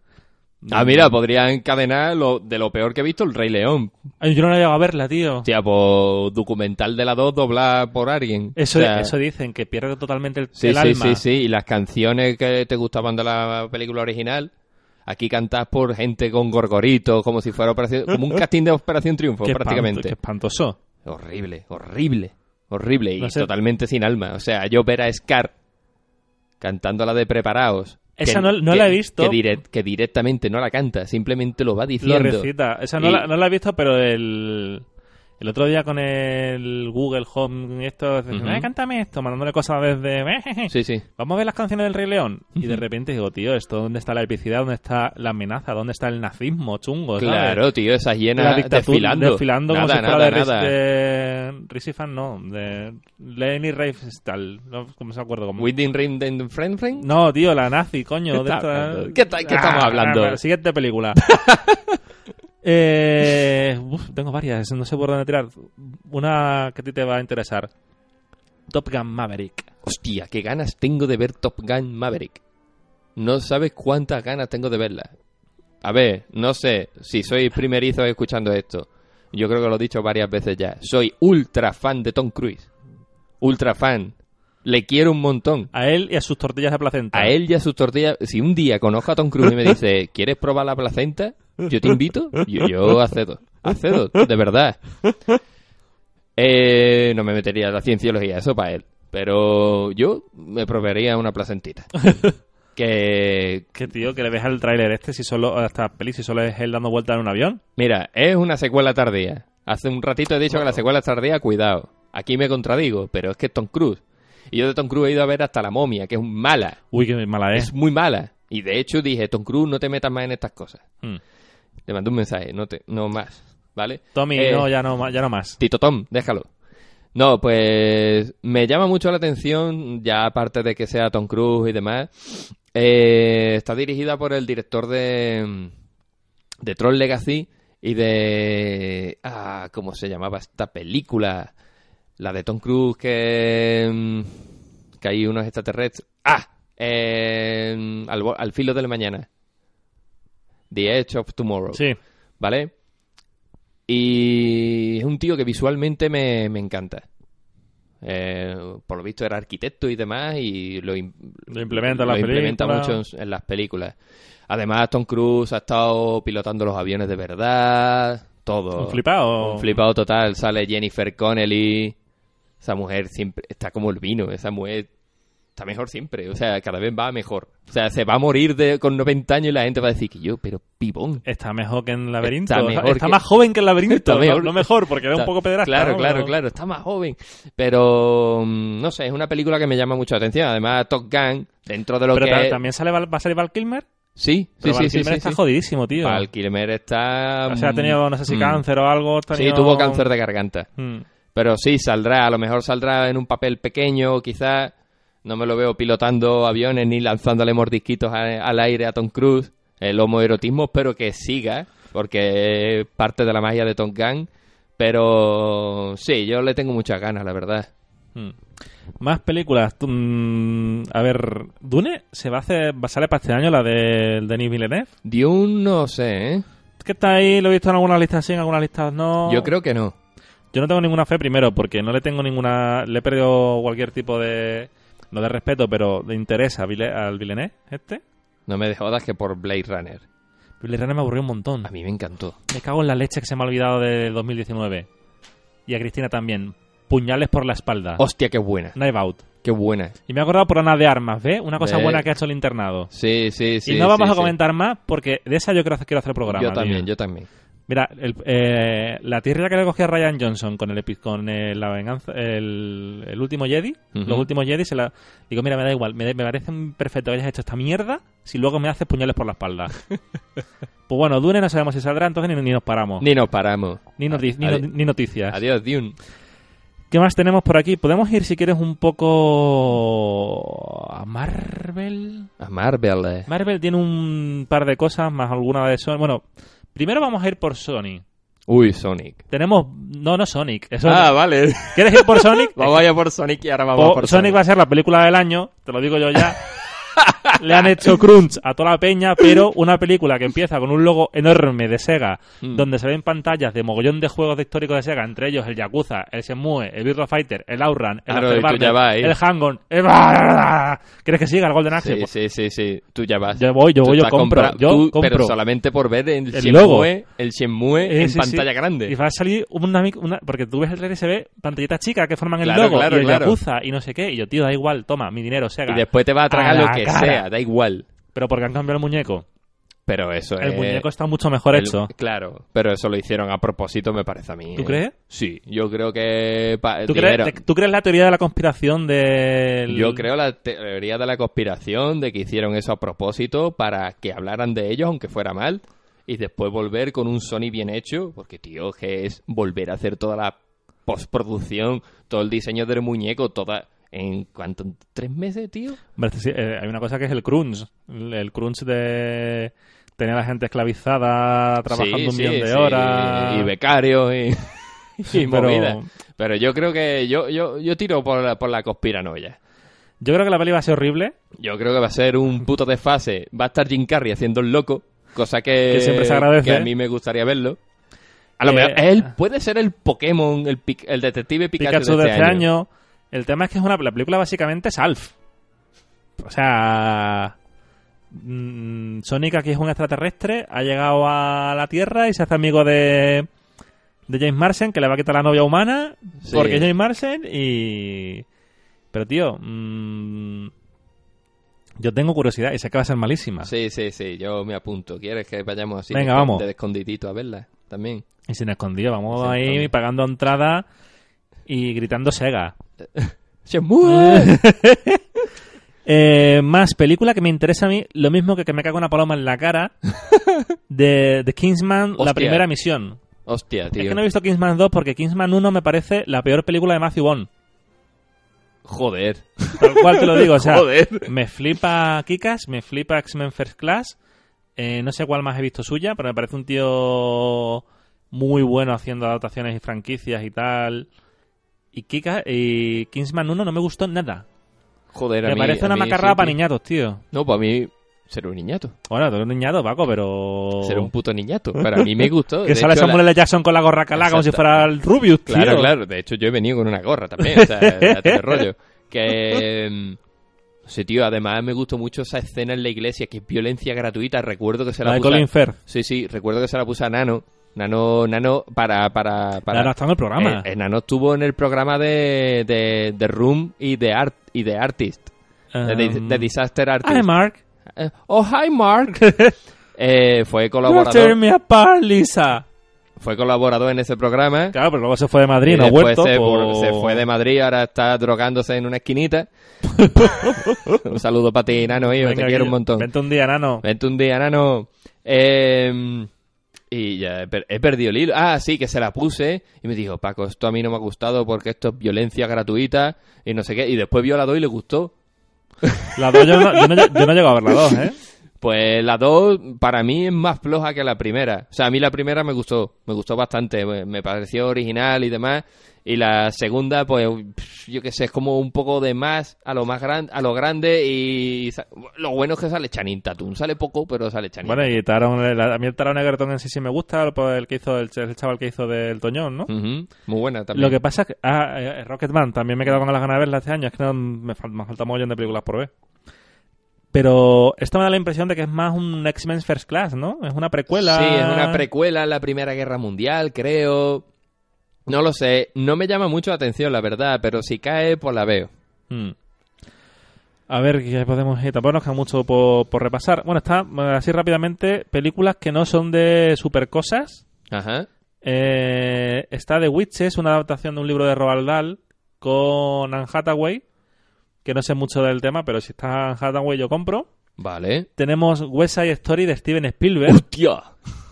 Ah, mira, podría encadenar lo, de lo peor que he visto, El Rey León. Ay, yo no la he llegado a verla, tío. Hostia, pues documental de la 2 doblada por alguien. Eso, O sea, eso dicen, que pierde totalmente el, Sí, el sí, alma. sí, sí. Y las canciones que te gustaban de la película original, aquí cantás por gente con gorgoritos, como si fuera operación, como un casting de Operación Triunfo, Qué prácticamente. espanto- qué espantoso. Horrible, horrible, horrible y No sé. totalmente sin alma. O sea, yo ver a Scar cantando la de Preparaos. Esa que- no- no que- la he visto. Que, direct- que directamente no la canta, simplemente lo va Lo diciendo. recita. Esa no, Y- la, no la he visto, pero el, el otro día con el Google Home y esto, decía, Ujú. "Eh, cántame esto, mandándole cosas desde... Sí, sí. Vamos a ver las canciones del Rey León. Y de repente digo, tío, ¿esto dónde está la epicidad? ¿Dónde está la amenaza? ¿Dónde está el nazismo chungo? ¿sabes? Claro, tío, esas la dictadura desfilando. desfilando como nada, si fuera nada, de, de Risifan, no, de Leni Riefenstahl, no ¿cómo se acuerdo cómo. Within Ring den Friend Friend? No, tío, la nazi, coño. ¿Qué de está esta-? ¿Qué qué estamos hablando? ah, siguiente película. eh, uf, tengo varias, no sé por dónde tirar. Una que a ti te va a interesar. Top Gun Maverick. Hostia, qué ganas tengo de ver Top Gun Maverick. No sabes cuántas ganas tengo de verla. A ver, no sé si sois primerizos escuchando esto. Yo creo que lo he dicho varias veces ya. Soy ultra fan de Tom Cruise. Ultra fan. Le quiero un montón. A él y a sus tortillas de placenta. A él y a sus tortillas. Si un día conozco a Tom Cruise y me dice, ¿quieres probar la placenta? Yo te invito. Yo, yo accedo. Accedo, de verdad. Eh, no me metería la cienciología, eso para él. Pero yo me proveería una placentita. Que, Que tío, que le ves el tráiler este si solo, a esta peli, si solo es él dando vueltas en un avión. mira, es una secuela tardía. Hace un ratito he dicho que la secuela es tardía, cuidado. Aquí me contradigo, pero es que es Tom Cruise. Y yo de Tom Cruise he ido a ver hasta La Momia, que es mala. Uy, qué mala es. Es muy mala. Y de hecho dije, Tom Cruise, no te metas más en estas cosas. Hmm. Le mandé un mensaje, no, te, no más. ¿Vale? Tommy, Eh, no, ya no, ya no más. Tito Tom, déjalo. No, pues me llama mucho la atención, ya aparte de que sea Tom Cruise y demás, eh, está dirigida por el director de, de Troll Legacy y de... Ah, ¿Cómo se llamaba esta película? La de Tom Cruise que... mm, que hay unos extraterrestres... Ah, eh, al, al filo del mañana. The Edge of Tomorrow. Sí. ¿vale? Y es un tío que visualmente me, me encanta. Eh, por lo visto era arquitecto y demás y lo, Lo implementa en lo implementa mucho en, en las películas. Además, Tom Cruise ha estado pilotando los aviones de verdad, todo. Un flipado. Un flipado total. Sale Jennifer Connelly. Esa mujer siempre está como el vino. Esa mujer está mejor siempre. O sea, cada vez va mejor. O sea, se va a morir de, con 90 años y la gente va a decir que yo, pero pibón. Está mejor que en Laberinto. Está Está, mejor que- más joven que en Laberinto. Está mejor. No, mejor, porque era un Está- poco pederasta. Claro, ¿no? claro, claro. Está más joven. Pero, mm, no sé, es una película que me llama mucho la atención. Además, Top Gun, dentro de lo Pero que... también sale, va a salir Val Kilmer. Sí, sí, Pero sí, Val sí, está jodidísimo, tío. Val Kilmer está... O sea, ha tenido, no sé si mm, cáncer o algo. Sí, tuvo cáncer de garganta. Mm. Pero sí, saldrá. A lo mejor saldrá en un papel pequeño, quizás. No me lo veo pilotando aviones ni lanzándole mordisquitos a- al aire a Tom Cruise. El homoerotismo espero que siga, porque es parte de la magia de Tom Gunn. Pero sí, yo le tengo muchas ganas, la verdad. Mm. Más películas. Mm, a ver, Dune se va a hacer, va a salir para este año la de Denis Villeneuve. Dune no sé, ¿eh? Es que está ahí, lo he visto en algunas listas sí, en algunas listas no. Yo creo que no. Yo no tengo ninguna fe primero porque no le tengo ninguna, le he perdido cualquier tipo de, no de respeto, pero de interés a al Villeneuve este. No me jodas que por Blade Runner. Villeneuve me aburrió un montón. A mí me encantó. Me cago en la leche que se me ha olvidado de 2019. Y a Cristina también. Puñales por la espalda. Hostia, qué buena. Knife Out. Qué buena. Y me he acordado por Ana de Armas, ¿ves? Una cosa buena que ha hecho el internado. Sí, sí, sí. y no vamos sí, a sí. comentar más porque de esa yo quiero hacer, quiero hacer programa. Yo también, tío. yo también. Mira, el- eh, la tierra que le cogía a Ryan Johnson con el con el, la venganza, el, el último Jedi, los últimos Jedi, se la digo, mira, me da igual, me, me parece un perfecto que hayas hecho esta mierda si luego me haces puñales por la espalda. pues bueno, Dune no sabemos si saldrá, entonces ni, ni nos paramos. Ni, Ni nos paramos. ni, no- ni noticias. Adiós, Dune. ¿Qué más tenemos por aquí? Podemos ir, si quieres, un poco a Marvel. A Marvel. eh. Marvel tiene un par de cosas, más alguna de Sony. Bueno, primero vamos a ir por Sony. Uy, Sonic. Tenemos... No, no Sonic. Ah, vale. ¿Quieres ir por Sonic? vamos allá por Sonic y ahora vamos O por Sonic va a ser la película del año, te lo digo yo ya. Le han hecho crunch a toda la peña, pero una película que empieza con un logo enorme de Sega, Mm. donde se ven pantallas de mogollón de juegos de históricos de Sega, entre ellos el Yakuza, el Shenmue, el Virtua Fighter, el Outrun, el Claro, ahí. el Hang-On, el... ¿Quieres que siga el Golden Axe? Sí, Pues sí, sí, sí. Tú ya vas. Yo voy, yo voy, yo compro, compra- yo tú- compro. Pero solamente por ver el, El Shenmue, logo. el Shenmue Eh, en sí, pantalla sí. grande. Y va a salir una, una- porque tú ves el trailer y se ve pantallitas chicas que forman el Claro, logo claro, y el. Yakuza y no sé qué. Y yo, tío, da igual, toma, mi dinero, Sega. Y después te va a tragar A lo que cara. sea, da igual. Pero porque han cambiado el muñeco. Pero eso El es... muñeco está mucho mejor el- hecho. Claro, pero eso lo hicieron a propósito, me parece a mí. ¿Tú ¿eh? crees? Sí, yo creo que... pa- ¿Tú crees, dijeron- te- ¿Tú crees la teoría de la conspiración del... Yo creo la teoría de la conspiración de que hicieron eso a propósito para que hablaran de ellos, aunque fuera mal, y después volver con un Sony bien hecho, porque, tío, que es volver a hacer toda la postproducción, todo el diseño del muñeco, toda... ¿En cuánto? ¿En ¿Tres meses, tío? Hombre, sí, eh, hay una cosa que es el crunch. El, el crunch de tener a la gente esclavizada trabajando Sí, un sí, millón de horas. Y becarios y, y pero- movidas. Pero yo creo que yo, yo, yo tiro por la, por la conspiranoia. Yo creo que la peli va a ser horrible. Yo creo que va a ser un puto desfase. Va a estar Jim Carrey haciendo el loco, cosa que, Que siempre se agradece. que a mí me gustaría verlo. A lo Eh, mejor él puede ser el Pokémon, el, el detective Pikachu, Pikachu, de este año. El tema es que es una la película básicamente es Alf. O sea, mm, Sonic aquí es un extraterrestre, ha llegado a la Tierra y se hace amigo de de James Marsden, que le va a quitar la novia humana Sí. porque es James Marsden y pero tío, mm, Yo tengo curiosidad y sé que va a ser malísima. Sí, sí, sí, yo me apunto. ¿Quieres que vayamos así Venga, de, vamos. de escondidito a verla también? Y sin escondido, vamos ahí pagando entrada y gritando Sega. ¡Shenmue! Eh, más película que me interesa a mí, lo mismo que que me caga una paloma en la cara, de, de Kingsman, la primera misión. Hostia, tío. Es que no he visto Kingsman 2 porque Kingsman 1 me parece la peor película de Matthew Bond. Joder. Tal cual te lo digo, o sea, Joder. me flipa Kikas, me flipa X-Men First Class. eh, no sé cuál más he visto suya, pero me parece un tío muy bueno haciendo adaptaciones y franquicias y tal. Y Kikas y Kingsman 1 no me gustó nada. Joder, a Me mí- parece a una mí macarrada sí, para tío. niñatos, tío. No, pues a mí ser un niñato. Bueno, tú eres un niñato, Paco, pero... Ser un puto niñato. Pero a mí me gustó. Que De sale hecho, Samuel la- L. Jackson con la gorra calada como si fuera el Rubius, tío. Claro, claro. De hecho, yo he venido con una gorra también. O sea, de rollo. Que... No sé, tío, además me gustó mucho esa escena en la iglesia, que es violencia gratuita. Recuerdo que se la, La puse... a- Colin Firth. Sí, sí, recuerdo que se la puse a Nano. Nano, Nano, para... para, para... Ahora está en el programa. Eh, eh, Nano estuvo en el programa de, de, de Room y de, Art, y de Artist. De- Um, de Disaster Artist. Hi, Mark. Eh, oh, hi, Mark. Eh, fue colaborador me apart, Lisa. fue colaborador en ese programa. Claro, pero luego se fue de Madrid, y no después vuelto. se, pues- se fue de Madrid, ahora está drogándose en una esquinita. un saludo para ti, Nano, hijo, te quiero un montón. Vente un día, nano. Vente un día, Nano. Eh, y ya he, per- he perdido el hilo. Ah, sí, que se la puse y me dijo, Paco, esto a mí no me ha gustado porque esto es violencia gratuita y no sé qué. Y después vio la 2 y le gustó. La dos yo no, yo, no, a ver la dos, ¿eh? Pues la 2 para mí es más floja que la primera. O sea, a mí la primera me gustó, me gustó bastante, me pareció original y demás. Y la segunda, pues yo qué sé, es como un poco de más a lo más grande, a lo grande y lo bueno es que sale Channing Tatum, sale poco, pero sale Channing. Bueno, y Taron, el- a mí el Taron Egerton en sí sí me gusta, por el que hizo el, el chaval que hizo del Toñón, ¿no? Ujú, Muy buena también. Lo que pasa es que... Ah, eh, Rocketman, también me he quedado con las ganas de verla este año, es que no, me, fal- me falta un montón de películas por ver. Pero esto me da la impresión de que es más un X-Men First Class, ¿no? Es una precuela. Sí, es una precuela en la Primera Guerra Mundial, creo. No lo sé, no me llama mucho la atención, la verdad, pero si cae, pues la veo. Mm. A ver, ¿qué podemos ir? Tampoco nos queda mucho por, por repasar. Bueno, está así rápidamente, películas que no son de super cosas. Ajá. Eh, está The Witches, una adaptación de un libro de Roald Dahl con Anne Hathaway, que no sé mucho del tema, pero si está Hathaway yo compro. Vale. Tenemos West Side Story de Steven Spielberg, ¡Hostia!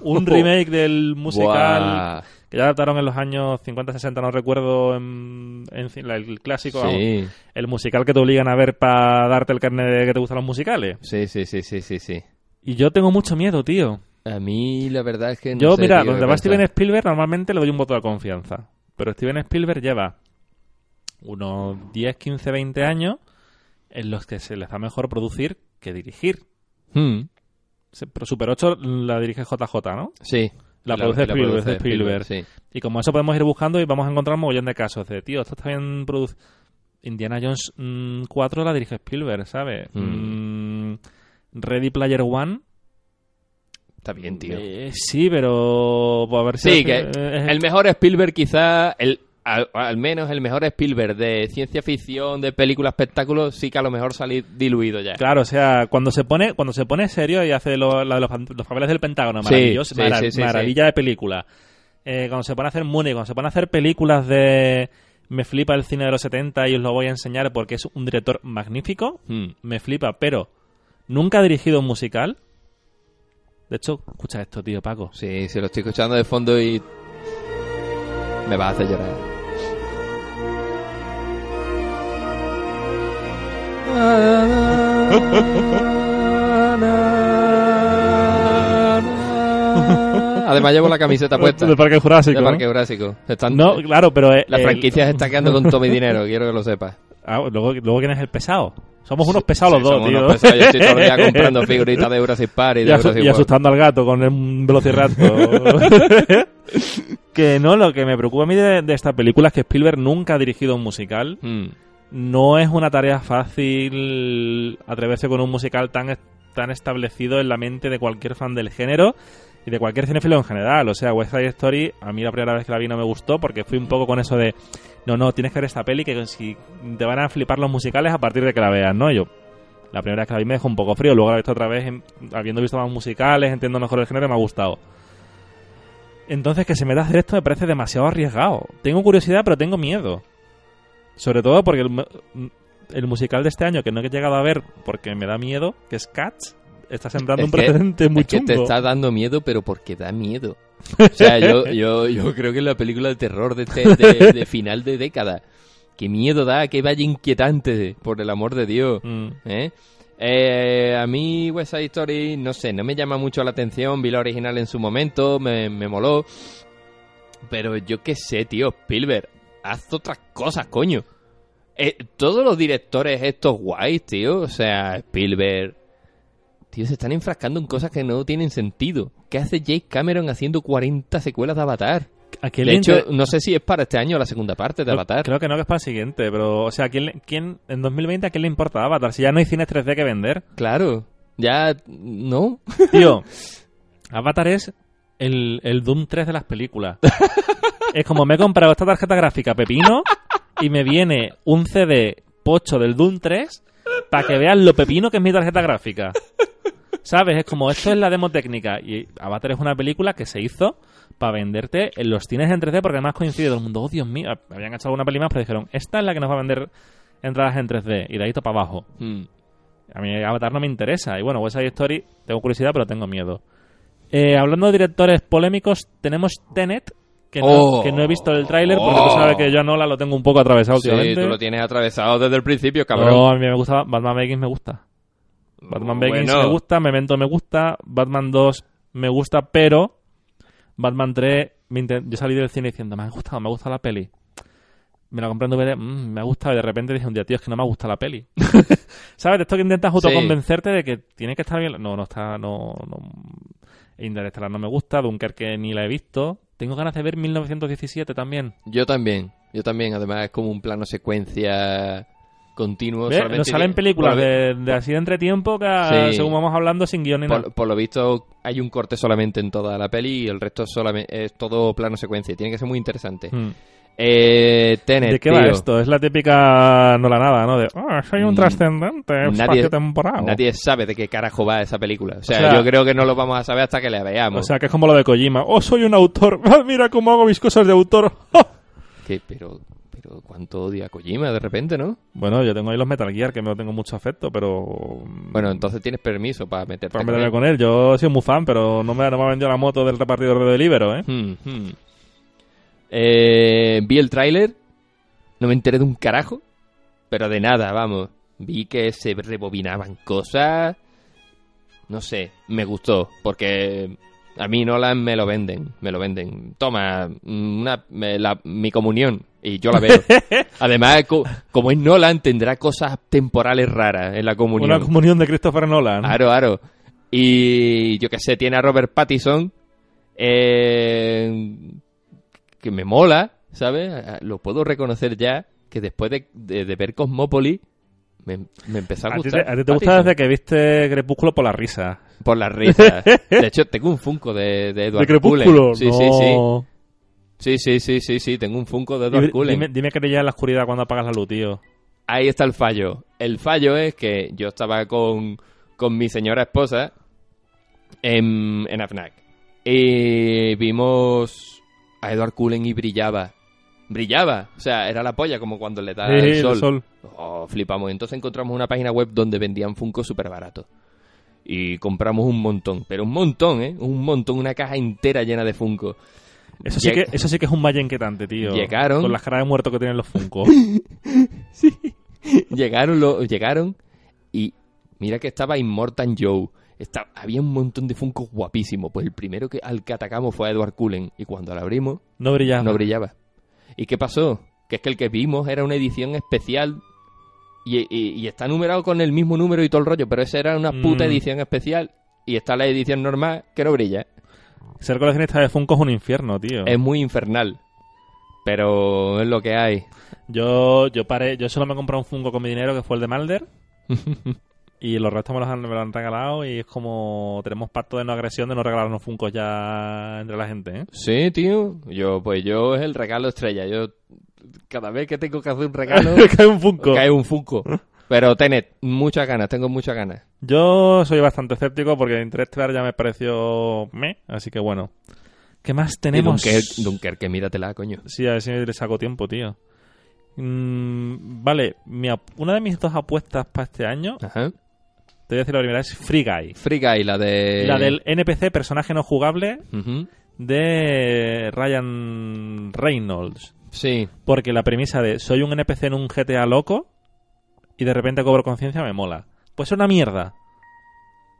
un remake del musical que ya adaptaron en los años 50-60, no recuerdo, en, en el clásico, Sí. el musical que te obligan a ver para darte el carnet de que te gustan los musicales. Sí, sí, sí, sí, sí, sí. Y yo tengo mucho miedo, tío. A mí la verdad es que no yo, sé, mira, tío, donde va. Steven Spielberg normalmente le doy un voto de confianza. Pero Steven Spielberg lleva unos 10, 15, 20 años en los que se les da mejor producir que dirigir. Hmm, Pero Super 8 la dirige JJ, ¿no? Sí. La produce Spielberg, produce de Spielberg. sí. Y como eso podemos ir buscando y vamos a encontrar un mogollón de casos de, tío, esto está bien producido. Indiana Jones mm, 4 la dirige Spielberg, ¿sabes? Mm. Mm, Ready Player One. Está bien, tío. eh, sí, pero pues, a ver si Sí, es- que es- el mejor Spielberg quizá, el, al, al menos el mejor Spielberg de ciencia ficción, de película, espectáculos, sí que a lo mejor salí diluido ya. Claro, o sea, cuando se pone cuando se pone serio y hace lo- la de los, los papeles del Pentágono, maravilloso, sí, mara- sí, sí, maravilla de película. Eh, cuando se pone a hacer Mooney, cuando se pone a hacer películas de me flipa el cine de los 70 y os lo voy a enseñar porque es un director magnífico, Hmm. me flipa, pero nunca ha dirigido un musical. De hecho, escucha esto, tío, Paco. Sí, sí, lo estoy escuchando de fondo y me va a hacer llorar. Además llevo la camiseta puesta. Del Parque Jurásico. De ¿no? Parque Jurásico. Están- No, claro, pero... eh, la el- franquicia se está quedando con todo mi dinero, quiero que lo sepas. Ah, luego, luego ¿quién es el pesado? Somos unos pesados Sí, los dos, tío. pesados. Yo estoy todo el día comprando figuritas de Eurasispar y y, de asu- y Eurasispar. asustando al gato con un velociraptor. que no, lo que me preocupa a mí de, de esta película es que Spielberg nunca ha dirigido un musical. Hmm. No es una tarea fácil atreverse con un musical tan, tan establecido en la mente de cualquier fan del género y de cualquier cinefilo en general. O sea, West Side Story, a mí la primera vez que la vi no me gustó porque fui un poco con eso de, no, no, tienes que ver esta peli que si te van a flipar los musicales a partir de que la veas, ¿no? Yo, La primera vez que la vi me dejó un poco frío, luego la he visto otra vez, en- habiendo visto más musicales, entiendo mejor el género, me ha gustado. Entonces, que se me da hacer esto me parece demasiado arriesgado. Tengo curiosidad, pero tengo miedo. Sobre todo porque el, mu- el musical de este año, que no he llegado a ver porque me da miedo, que es Cats, está sembrando Es un que- precedente muy es que te chungo. está dando miedo, pero porque da miedo. O sea, yo, yo, yo creo que es la película de terror de, este, de, de final de década. Qué miedo da, que vaya inquietante, por el amor de Dios. Mm. ¿eh? Eh, a mí West Side Story, no sé, no me llama mucho la atención. Vi la original en su momento, me, me moló. Pero yo qué sé, tío, Spielberg, haz otras cosas, coño. Eh, todos los directores estos guays, tío, o sea, Spielberg... Tío, se están enfrascando en cosas que no tienen sentido. ¿Qué hace Jake Cameron haciendo 40 secuelas de Avatar? ¿A quién De hecho, no sé si es para este año la segunda parte de Creo- Avatar. Creo que no, que es para el siguiente, pero, o sea, ¿quién, quién en 2020 a quién le importa Avatar? Si ya no hay cines 3D que vender. Claro, ya no. Tío, Avatar es el, el Doom 3 de las películas. es como me he comprado esta tarjeta gráfica pepino y me viene un CD pocho del Doom 3 para que veas lo pepino que es mi tarjeta gráfica. ¿Sabes? Es como, esto es la demo técnica. Y Avatar es una película que se hizo para venderte en los cines en 3D porque además coincide todo el mundo. Oh, Dios mío. Habían hecho alguna peli más, pero dijeron, esta es la que nos va a vender entradas en 3D. Y de ahí para abajo. Mm. A mí Avatar no me interesa. Y bueno, West Side Story, tengo curiosidad, pero tengo miedo. Eh, hablando de directores polémicos, tenemos Tenet, que no, Oh. que no he visto el tráiler, porque tú Oh. sabes que yo a Nola lo tengo un poco atravesado Sí, últimamente. tú lo tienes atravesado desde el principio, cabrón. No, a mí me gusta, Batman Begins me gusta. Batman Begins Bueno. me gusta, Memento me gusta, Batman 2 me gusta, pero Batman 3, me inten- yo salí del cine diciendo, me ha gustado, me ha gustado la peli. Me la compré en DVD, mm, me ha gustado, y de repente dije un día, tío, es que no me gusta la peli. ¿Sabes? Esto que intentas Sí. autoconvencerte de que tiene que estar bien. No, no está, no, no. Interestelar no me gusta, Dunkerque ni la he visto. Tengo ganas de ver 1917 también. Yo también, yo también. Además es como un plano secuencia continuo. ¿Ves? solamente Nos salen películas de, de así de entretiempo que, Sí. según vamos hablando, sin guion ni nada. Por, lo visto hay un corte solamente en toda la peli y el resto es, solamente, es todo plano secuencia. Tiene que ser muy interesante. Eh, Tenet, ¿De qué tío. va esto? Es la típica no la nada, ¿no? De, ah, soy un Mm, trascendente, nadie- espacio temporal. Nadie sabe de qué carajo va esa película. O sea, O sea- yo creo que no lo vamos a saber hasta que la veamos. O sea, que es como lo de Kojima. Oh, soy un autor. Ah, Mira cómo hago mis cosas de autor. Que- pero, pero cuánto odia a Kojima de repente, ¿no? bueno, yo tengo ahí los Metal Gear, que no tengo mucho afecto, pero... Bueno, entonces tienes permiso para meterte Para con meterme con él. Yo soy muy fan, pero no me, no me ha vendido la moto del repartidor de Delibero, ¿eh? Hmm, hmm. Eh, vi el tráiler, no me enteré de un carajo, pero de nada, vamos. Vi que se rebobinaban cosas, no sé, me gustó, porque a mí Nolan me lo venden, me lo venden. Toma, una, me- la- mi comunión, y yo la veo. Además, co- como es Nolan, tendrá cosas temporales raras en la comunión. Una comunión de Christopher Nolan. Aro, aro. Y yo que sé, tiene a Robert Pattinson, eh, que me mola, ¿sabes? Lo puedo reconocer ya, que después de, de- de ver Cosmópolis, me, me empezó a A ti gustar. te, a ti te gusta desde que viste Crepúsculo por la risa. Por las risas. De hecho, tengo un Funko de, de Edward ¿De Crepúsculo? Cullen. Sí, sí, sí. No. Sí, sí, sí, sí, sí. Tengo un Funko de Edward Cullen. dime, dime que te en la oscuridad cuando apagas la luz, tío. Ahí está el fallo. El fallo es que yo estaba con, con mi señora esposa en, en AFNAC. Y vimos a Edward Cullen y brillaba. Brillaba. O sea, era la polla como cuando le da Sí, el sol. Oh, flipamos. Entonces encontramos una página web donde vendían Funko súper barato. Y compramos un montón. Pero un montón, ¿eh? Un montón. Una caja entera llena de Funko. Eso sí, Lleg- que, eso sí que es un valle inquietante, tío. Llegaron. Con las caras de muerto que tienen los Funko. llegaron, lo, llegaron y mira que estaba Immortan Joe. Está- había un montón de Funkos guapísimos. Pues el primero que, al que atacamos fue a Edward Cullen. Y cuando lo abrimos, No brillaba. no brillaba. ¿Y qué pasó? Que es que el que vimos era una edición especial. Y, y- y está numerado con el mismo número y todo el rollo. Pero esa era una puta Mm. edición especial. Y está la edición normal que no brilla. Ser coleccionista de Funko es un infierno, tío. Es muy infernal. Pero es lo que hay. Yo, yo paré, yo solo me he comprado un Funko con mi dinero que fue el de Malder. y los restos me los han, me los han regalado y es como tenemos pacto de no agresión de no regalarnos Funkos ya entre la gente, ¿eh? Sí, tío. Yo, pues yo es el regalo estrella. Yo, cada vez que tengo que hacer un regalo, Cae un Funko. cae un Funko. Pero Tenet, muchas ganas, tengo muchas ganas. Yo soy bastante escéptico porque Interstellar ya me pareció me, así que bueno. ¿Qué más Y tenemos? Dunkerque, Dunkerque, míratela, coño. Sí, a ver si le saco tiempo, tío. Mm, vale, mi una de mis dos apuestas para este año, Ajá. te voy a decir la primera, es Free Guy. Free Guy, la de... La del NPC, personaje no jugable, de Ryan Reynolds. Sí, Porque la premisa de soy un NPC en un GTA loco y de repente cobro conciencia me mola. Pues es una mierda.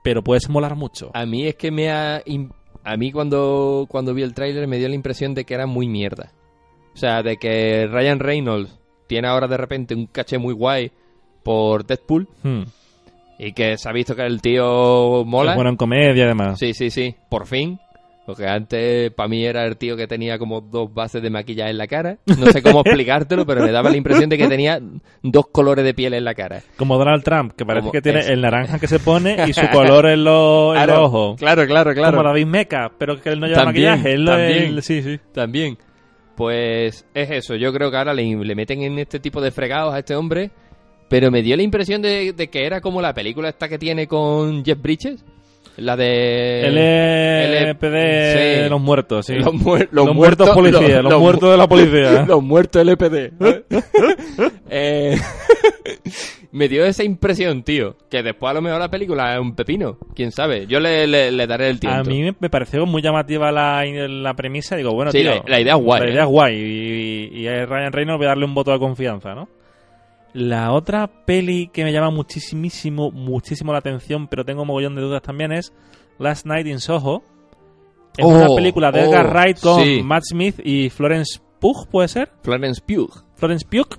Pero puedes molar mucho. a mí es que me ha... A mí cuando, cuando vi el tráiler me dio la impresión de que era muy mierda. O sea, de que Ryan Reynolds tiene ahora de repente un caché muy guay por Deadpool Hmm. y que se ha visto que el tío mola. Es bueno en comedia, además. Sí, sí, sí, por fin. Porque antes para mí era el tío que tenía como dos bases de maquillaje en la cara. No sé cómo explicártelo, pero me daba la impresión de que tenía dos colores de piel en la cara. Como Donald Trump, que parece Como que tiene es. el naranja que se pone y su color en, los los ojos. claro, claro, claro. Como David Meca, pero que él no lleva También, maquillaje. Él también. él- sí, sí. También. Pues es eso, yo creo que ahora le, le meten en este tipo de fregados a este hombre, pero me dio la impresión de, de que era como la película esta que tiene con Jeff Bridges, la de... LPD sí. de los muertos, sí. Los, muer- Los muertos policías, los muertos de la policía. los muertos LPD. Eh, me dio esa impresión, tío, que después a lo mejor la película es un pepino, quién sabe. Yo le, le- le daré el tiempo. A mí me- pareció muy llamativa la, la premisa. Digo, bueno, Sí, tío, la- la idea es guay, La ¿eh? idea es guay. Y, y a Ryan Reynolds voy a darle un voto de confianza, ¿no? La otra peli que me llama muchísimo, muchísimo la atención, pero tengo un mogollón de dudas también, es Last Night in Soho. Es Oh, una película de Edgar oh, Wright con sí. Matt Smith y Florence Pugh, ¿puede ser? Florence Pugh, Florence Pugh,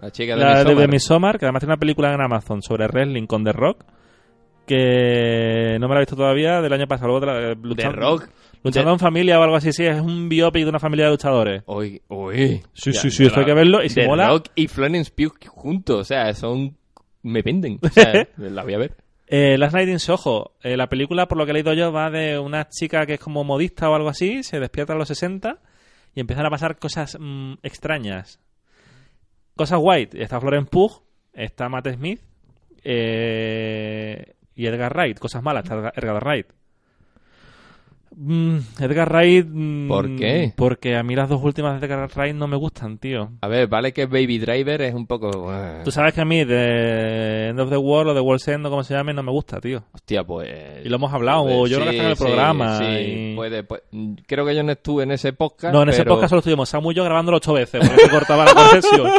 la chica de la de, Midsommar. de Midsommar, que además tiene una película en Amazon sobre wrestling con The Rock, que no me la he visto todavía, del año pasado. luego te la- de luchando- rock. Luchando De- en familia o algo así, sí, es un biopic de una familia de luchadores. Uy, uy. Sí, Ya, sí, sí, esto hay que verlo, y si The mola- Rock y Florence Pugh juntos, o sea, son... Me venden, o sea, la voy a ver. Eh, Last Night in Soho, eh, la película, por lo que he leído yo, va de una chica que es como modista o algo así, se despierta a los 60 y empiezan a pasar cosas mm, extrañas. Cosas guay. Está Florence Pugh, está Matt Smith eh, y Edgar Wright. Cosas malas, está Edgar Wright. Mm, Edgar Wright... mm, ¿Por qué? Porque a mí las dos últimas de Edgar Wright no me gustan, tío. A ver, vale que Baby Driver es un poco... uh, Tú sabes que a mí de End of the World o de World's End o como se llame no me gusta, tío. Hostia, pues... Y lo hemos hablado, pues, yo creo que en el sí, programa. Sí, y- puede, pues, mm, creo que yo no estuve en ese podcast, No, en ese podcast solo estuvimos Samu y yo grabándolo ocho veces, porque se cortaba la conexión.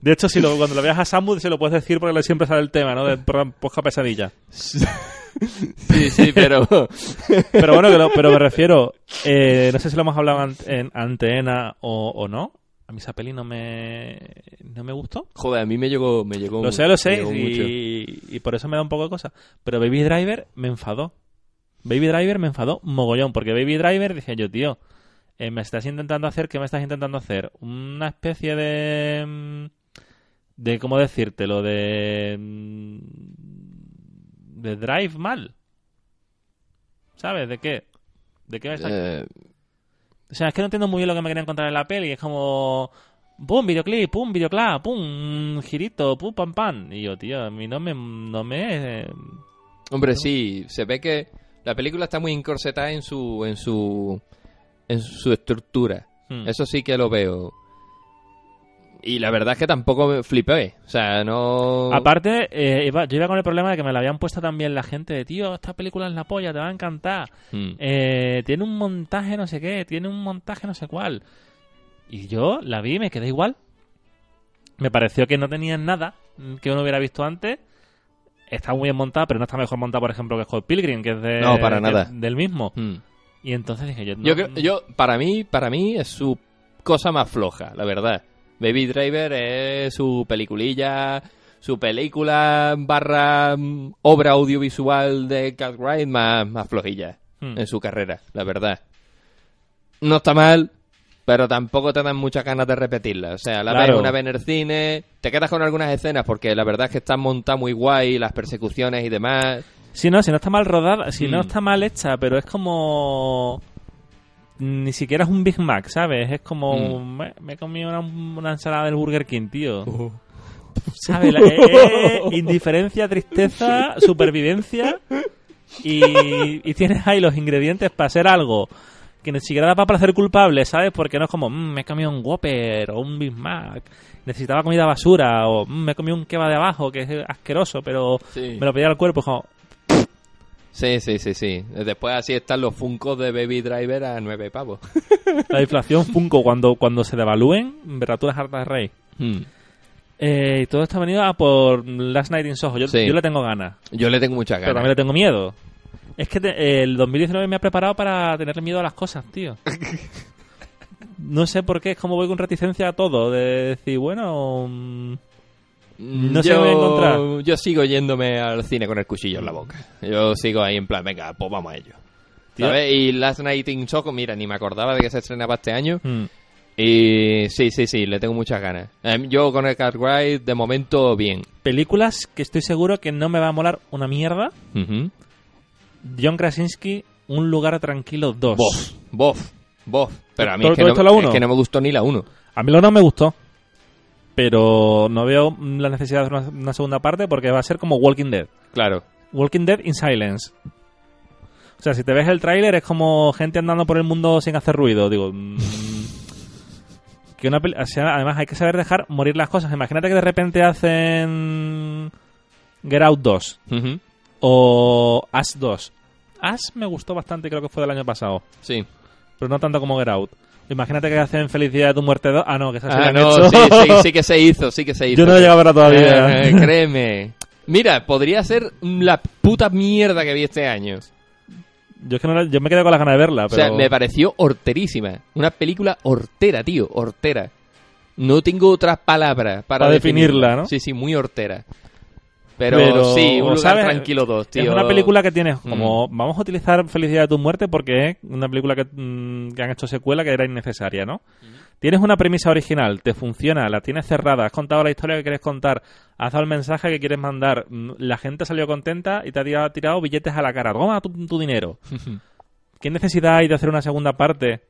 De hecho, si lo, cuando lo veas a Samu, se lo puedes decir porque le siempre sale el tema, ¿no? Del programa Posca Pesadilla. Sí, sí, pero... Pero bueno, que lo- pero me refiero, eh, no sé si lo hemos hablado an- en antena o, o no. A mí esa peli no me, no me gustó. Joder, a mí me llegó, me llegó Lo sé, lo sé, y, y por eso me da un poco de cosa. Pero Baby Driver me enfadó. Baby Driver me enfadó mogollón, porque Baby Driver, dije yo, tío, eh, me estás intentando hacer, ¿qué me estás intentando hacer? Una especie de... mm, de ¿Cómo decírtelo? De... De Drive mal. ¿Sabes? ¿De qué? ¿De qué me estás... Eh, O sea, es que no entiendo muy bien lo que me quería encontrar en la peli. Es como... Pum, videoclip, pum, videoclip, pum, girito, pum, pam, pam. Y yo, tío, a mí no me... No me eh, hombre, sí, se ve que la película está muy encorsetada en su... En su, en su estructura. hmm. Eso sí que lo veo. Y la verdad es que tampoco me flipé. O sea, no... Aparte, eh, iba- yo iba con el problema de que me la habían puesto también la gente de, tío, esta película es la polla, te va a encantar. Mm. Eh, tiene un montaje no sé qué, tiene un montaje no sé cuál. Y yo la vi y me quedé igual. Me pareció que no tenían nada que uno hubiera visto antes. Está muy bien montada, pero no está mejor montada, por ejemplo, que Scott Pilgrim, que es de, No, para nada. del mismo. Mm. Y entonces dije yo, no, Yo, creo- yo, para mí, para mí es su cosa más floja, la verdad. Baby Driver es su peliculilla, su película barra mm, obra audiovisual de Cat Wright más, más flojilla Hmm. en su carrera, la verdad. No está mal, pero tampoco te dan muchas ganas de repetirla. O sea, la Claro. ves una vez en el cine, te quedas con algunas escenas porque la verdad es que está montada muy guay, las persecuciones y demás. Si no, si no está mal rodada, si no Mm. está mal hecha, pero es como... Ni siquiera es un Big Mac, ¿sabes? Es como... Mm. Me, me he comido una, una ensalada del Burger King, tío. ¿Sabes? La- eh, indiferencia, tristeza, supervivencia. Y, y tienes ahí los ingredientes para hacer algo que ni siquiera da para parecer culpable, ¿sabes? Porque no es como, "Mm, me he comido un Whopper o un Big Mac, necesitaba comida basura, o "Mm, me he comido un kebab de abajo que es asqueroso, pero Sí. me lo pedía al cuerpo. Es como, Sí, sí, sí, sí. Después así están los Funkos de Baby Driver a nueve pavos. la inflación Funko, cuando, cuando se devalúen, verás tú las hartas de rey. Hmm. Eh, y todo esto ha venido a por Last Night in Soho. Yo, Sí. yo le tengo ganas. Yo le tengo muchas Pero ganas. también le tengo miedo. Es que te- el 2019 me ha preparado para tenerle miedo a las cosas, tío. No sé por qué, es como voy con reticencia a todo. De decir, bueno. No yo, dónde encontrar. Yo sigo yéndome al cine con el cuchillo en la boca. Yo sigo ahí en plan, venga, pues vamos a ello. ¿Sabes? Y Last Night in Soho, mira, ni me acordaba de que se estrenaba este año. mm, Y sí, sí, sí, le tengo muchas ganas. Em, yo con el Cartwright, de momento, bien. películas que estoy seguro que no me va a molar una mierda. John Krasinski, Un lugar tranquilo 2. Bof, bof, bof. Pero a mí ¿Todo- es que, no, la es que no me gustó ni la 1. A mí lo no me gustó. Pero no veo la necesidad de hacer una, una segunda parte porque va a ser como Walking Dead. Claro. Walking Dead in Silence. O sea, si te ves el tráiler es como gente andando por el mundo sin hacer ruido. Digo, mm, que una o sea, además hay que saber dejar morir las cosas. Imagínate que de repente hacen Get Out 2 Ujú. o As 2. As me gustó bastante, creo que fue del año pasado, Sí. pero no tanto como Get Out. Imagínate que hacen Felicidad de tu muerte 2. Ah, no, que esa Ah, han no, hecho. sí, sí, sí que se hizo, sí que se hizo. Yo no he llegado a verla todavía. Eh, créeme. Mira, podría ser la puta mierda que vi este año. Yo es que no la- yo me quedé con las ganas de verla, O pero sea, me pareció horterísima. Una película hortera, tío, hortera. No tengo otras palabras para, Para definirla, ¿no? Sí, sí, muy hortera. Pero, Pero, sí, un lugar ¿sabes? tranquilo dos, tío. Es una película que tienes Mm. como... Vamos a utilizar Felicidad de tu muerte porque es una película que, mm, que han hecho secuela que era innecesaria, ¿no? Tienes una premisa original, te funciona, la tienes cerrada, has contado la historia que quieres contar, has dado el mensaje que quieres mandar, mm, la gente salió contenta y te ha tirado, tirado billetes a la cara. Toma tu, tu dinero. ¿Qué necesidad hay de hacer una segunda parte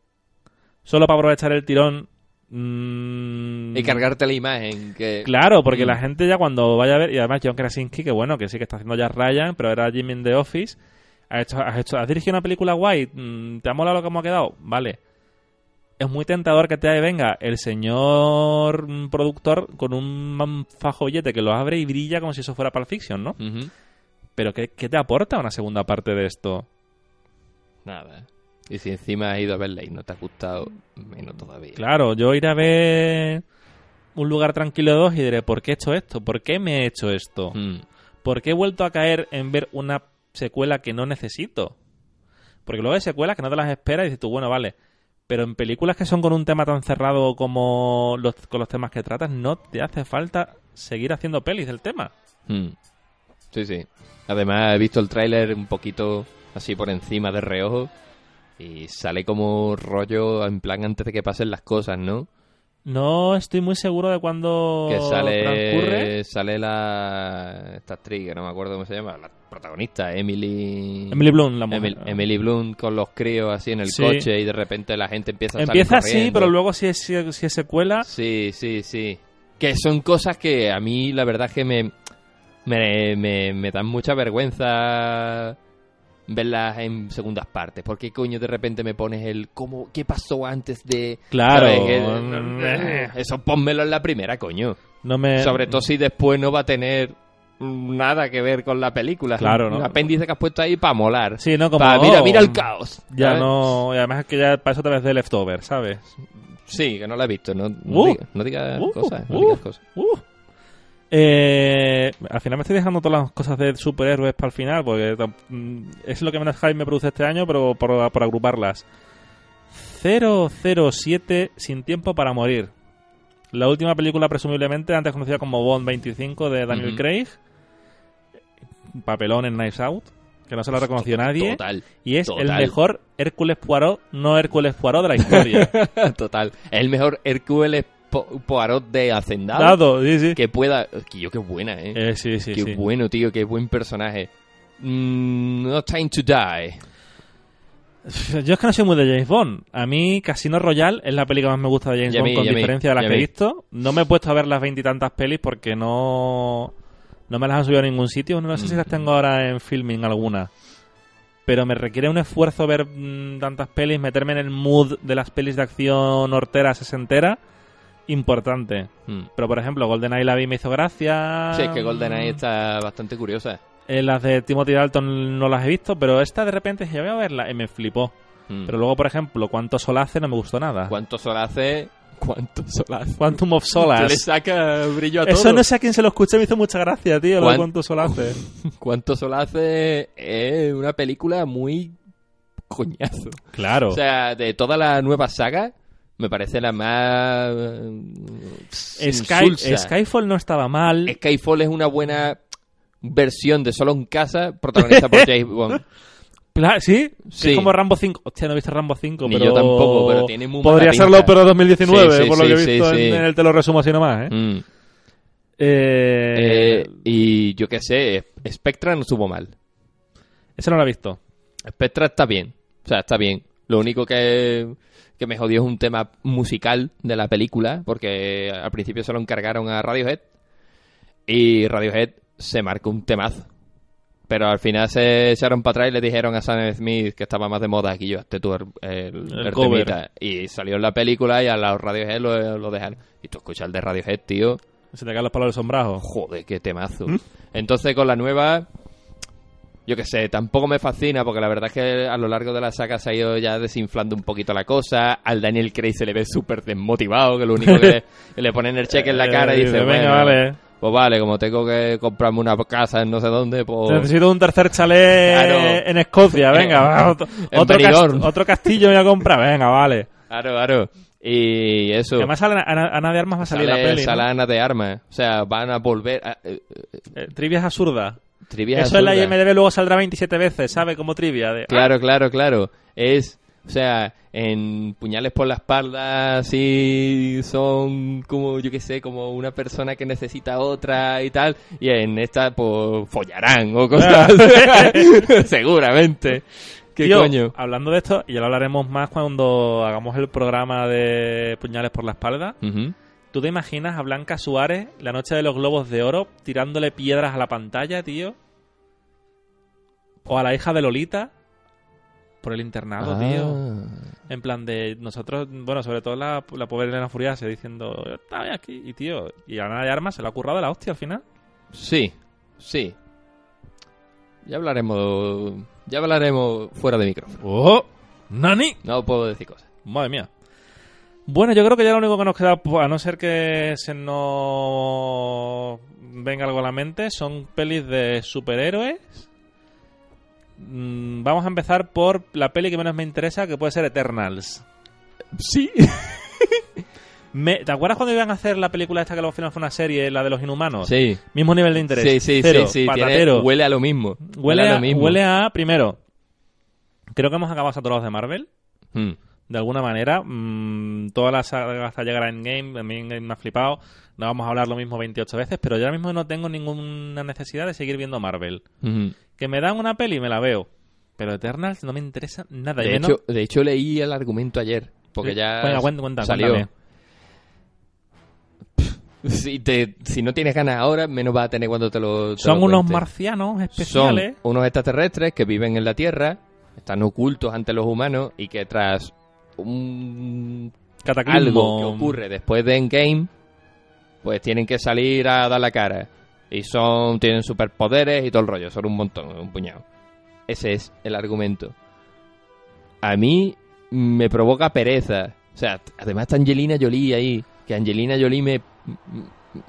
solo para aprovechar el tirón? Mm, Y cargarte la imagen. Que... Claro, porque Mm. la gente ya cuando vaya a ver, y además John Krasinski, que bueno, que sí que está haciendo ya Ryan, pero era Jimmy in the Office, has, hecho, has, hecho, has dirigido una película guay, mm, ¿te ha molado lo que hemos quedado? Vale. Es muy tentador que te venga el señor mm, productor con un man- fajo billete que lo abre y brilla como si eso fuera Pulp Fiction, ¿no? Pero ¿qué, qué te aporta una segunda parte de esto? Nada. Y si encima has ido a verla y no te ha gustado, menos todavía. Claro, yo iré a ver un lugar tranquilo 2 y diré, ¿por qué he hecho esto? ¿Por qué me he hecho esto? Mm. ¿Por qué he vuelto a caer en ver una secuela que no necesito? Porque luego hay secuelas que no te las esperas y dices tú, bueno, vale. Pero en películas que son con un tema tan cerrado como los, con los temas que tratas, no te hace falta seguir haciendo pelis del tema. Mm. Sí, sí. Además, he visto el tráiler un poquito así por encima de reojo y sale como rollo en plan antes de que pasen las cosas, ¿no? No estoy muy seguro de cuándo que transcurre. sale sale la esta actriz que no me acuerdo cómo se llama la protagonista Emily Emily Blunt, la mujer. Emily, Emily Blunt con los críos así en el Sí. coche y de repente la gente empieza a Empieza salir así, pero luego si es, si es- es secuela... sí sí sí que son cosas que a mí la verdad es que me me, me, me dan mucha vergüenza verlas en segundas partes. ¿Por qué coño de repente me pones el cómo qué pasó antes de Claro. ¿sabes? Que- eso pónmelo en la primera, coño. No me... Sobre todo si después no va a tener nada que ver con la película. Claro, ¿no? un apéndice que has puesto ahí para molar. Sí, no como... Pa- mira, oh, mira el caos. Ya ¿sabes? no... Y además es que ya eso te ves de Leftover, ¿sabes? Sí, que no la he visto. No, no Uh, diga- no digas uh, cosas. No uh. digas cosas. Eh, al final me estoy dejando todas las cosas de superhéroes para el final, porque mm, es lo que menos hype me produce este año, pero por, por agruparlas. 007 Sin Tiempo para Morir. La última película, presumiblemente, antes conocida como Bond 25 de Daniel. Craig. Papelón en Knives Out, que no se lo ha reconocido nadie. Total. Y es el mejor Hércules Poirot, no Hércules Poirot de la historia. Total. Es el mejor Hércules Po- Poirot de Hacendado. Dado, sí, sí. Que pueda. Tío, qué buena, eh. Eh, sí, sí, qué sí. bueno, tío. Qué buen personaje. Mm, no Time to Die. Yo es que no soy muy de James Bond. A mí Casino Royale es la peli que más me gusta de James Bond, con diferencia de las que he visto. No me he puesto a ver las veintitantas pelis porque no, no me las han subido a ningún sitio. No sé si las Mm. tengo ahora en filming alguna. Pero me requiere un esfuerzo ver mm, tantas pelis, meterme en el mood de las pelis de acción hortera, sesentera, importante. Mm. Pero por ejemplo, GoldenEye la vi y me hizo gracia. Sí, es que GoldenEye está bastante curiosa. Eh, las de Timothy Dalton no las he visto, pero esta de repente dije, voy a verla y me flipó. Mm. Pero luego, por ejemplo, Cuánto Sol hace no me gustó nada. ¿Cuánto sol hace? ¿Cuánto sol hace? Quantum of Que le Solace. saca brillo a todo. Eso no sé a quién se lo escuché, me hizo mucha gracia, tío, lo de ¿Cuán- Cuánto Sol hace. ¿Cuánto sol hace? Es una película muy coñazo. Claro. O sea, de toda la nueva saga, me parece la más... eh, Sky-. Skyfall no estaba mal. Skyfall es una buena versión de Solo en Casa, protagonizada por James Bond. ¿Sí? Sí. Es como Rambo 5. Hostia, no he visto Rambo 5, Ni pero... yo tampoco, pero tiene muy Podría serlo, pero 2019, Sí, sí, por lo que he visto sí. En, en el te lo resumo así nomás, ¿eh? Mm. Eh, Eh, y yo qué sé, Spectra no estuvo mal. Ese no lo he visto. Spectra está bien. O sea, está bien. Lo único que, que me jodió es un tema musical de la película, porque al principio se lo encargaron a Radiohead y Radiohead se marcó un temazo. Pero al final se echaron para atrás y le dijeron a Sam Smith que estaba más de moda aquí, yo, hazte tú el, el- El cover. temita. Y salió en la película y a los Radiohead lo, lo dejaron. Y tú escuchas el de Radiohead, tío. Se te caen los palos del sombrajo. Joder, qué temazo. Entonces con la nueva, yo qué sé, tampoco me fascina porque la verdad es que a lo largo de la saga se ha ido ya desinflando un poquito la cosa. Al Daniel Craig se le ve súper desmotivado, que lo único que, le ponen el cheque en la cara y Eh, dice, venga, bueno, vale. pues vale, como tengo que comprarme una casa en no sé dónde, pues... Necesito un tercer chalet Claro. en Escocia, venga, va, otro, otro, otro castillo me voy a comprar, venga, vale. Claro, claro. Y eso... Y además sale Ana, Ana de Armas va a salir sale, la peli. ¿no? sale Ana de Armas. O sea, van a volver a... eh, eh, Eh, trivia es absurda. Trivia Eso en la absurda. IMDB luego saldrá 27 veces, ¿sabe? Como trivia. De, Claro, claro, claro. Es, o sea, en puñales por la espalda, sí, son como, yo qué sé, como una persona que necesita otra y tal. Y en esta, pues, follarán o cosas Seguramente. ¿Qué Tío, coño? Hablando de esto, y ya lo hablaremos más cuando hagamos el programa de Puñales por la Espalda. Ujú. ¿Tú te imaginas a Blanca Suárez, la noche de los globos de oro, tirándole piedras a la pantalla, tío? O a la hija de Lolita por el internado, tío. Ah. En plan de nosotros, bueno, sobre todo la, la pobre Elena Furiase diciendo, está aquí, y tío, y a Ana de Armas se lo ha currado la hostia al final. Sí, sí. Ya hablaremos, ya hablaremos fuera de micrófono. ¡Oh! ¡Nani! No puedo decir cosas. Madre mía. Bueno, yo creo que ya lo único que nos queda, a no ser que se nos venga algo a la mente, son pelis de superhéroes. Mm, Vamos a empezar por la peli que menos me interesa, que puede ser Eternals. Sí. Me- ¿Te acuerdas cuando iban a hacer la película esta que luego al final fue una serie, la de los inhumanos? Sí. Mismo nivel de interés. Sí, sí, Cero, sí, sí. tiene- huele a lo mismo. Huele, a a, lo mismo. huele a, primero, creo que hemos acabado saturados de Marvel. Mm. De alguna manera. Mm, toda la saga hasta llegar a Endgame, a mí Endgame me ha flipado. No vamos a hablar lo mismo 28 veces, pero yo ahora mismo no tengo ninguna necesidad de seguir viendo Marvel. Que me dan una peli, me la veo. Pero Eternals no me interesa nada. y De, hecho, de hecho, leí el argumento ayer. Porque ya Venga, cuenta, cuenta, salió. Si, te- si no tienes ganas ahora, menos vas a tener cuando te lo. te Son lo unos marcianos especiales. Son unos extraterrestres que viven en la Tierra, están ocultos ante los humanos y que tras un Cataclismo. algo que ocurre después de Endgame, pues tienen que salir a dar la cara. Y son tienen superpoderes y todo el rollo, son un montón, un puñado. Ese es el argumento. A mí me provoca pereza. O sea, además está Angelina Jolie ahí, que Angelina Jolie me,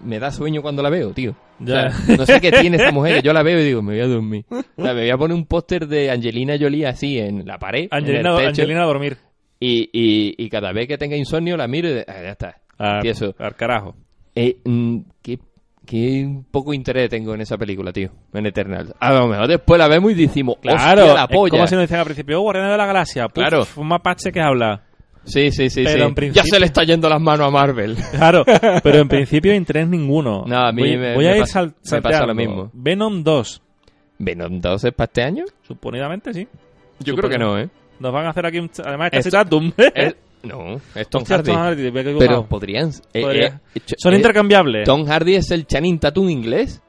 me da sueño cuando la veo, tío. O Ya. sea, no sé qué tiene esta mujer, yo la veo y digo, me voy a dormir. O sea, me voy a poner un póster de Angelina Jolie así en la pared, Angelina, en el techo, Angelina a dormir. Y, y, y cada vez que tenga insomnio la miro y de- ah, ya está. Al, Y eso. al carajo. Eh, mm, qué, qué poco interés tengo en esa película, tío, en Eternal. A lo mejor después la vemos y decimos, Claro, hostia, la polla. como si nos decían al principio, oh, Guardianes de la Galaxia. Puf, Claro. Un mapache que habla. Sí, sí, sí, Pero sí. en principio- Ya se le está yendo las manos a Marvel. Claro, pero en principio interés ninguno. No, a mí voy, me- voy me a ir pasa- sal- me pasa salteando. lo mismo. Venom 2, ¿Venom 2 es para este año? suponidamente sí. Yo Super- creo que no, ¿eh? Nos van a hacer aquí un... Además, es casi Esto- Tatum. Es- no, es Tom Hostia, Hardy. Tom Hardy, Pero podrían... eh, Podría. eh, Son eh, intercambiables. Tom Hardy es el Channing Tatum inglés.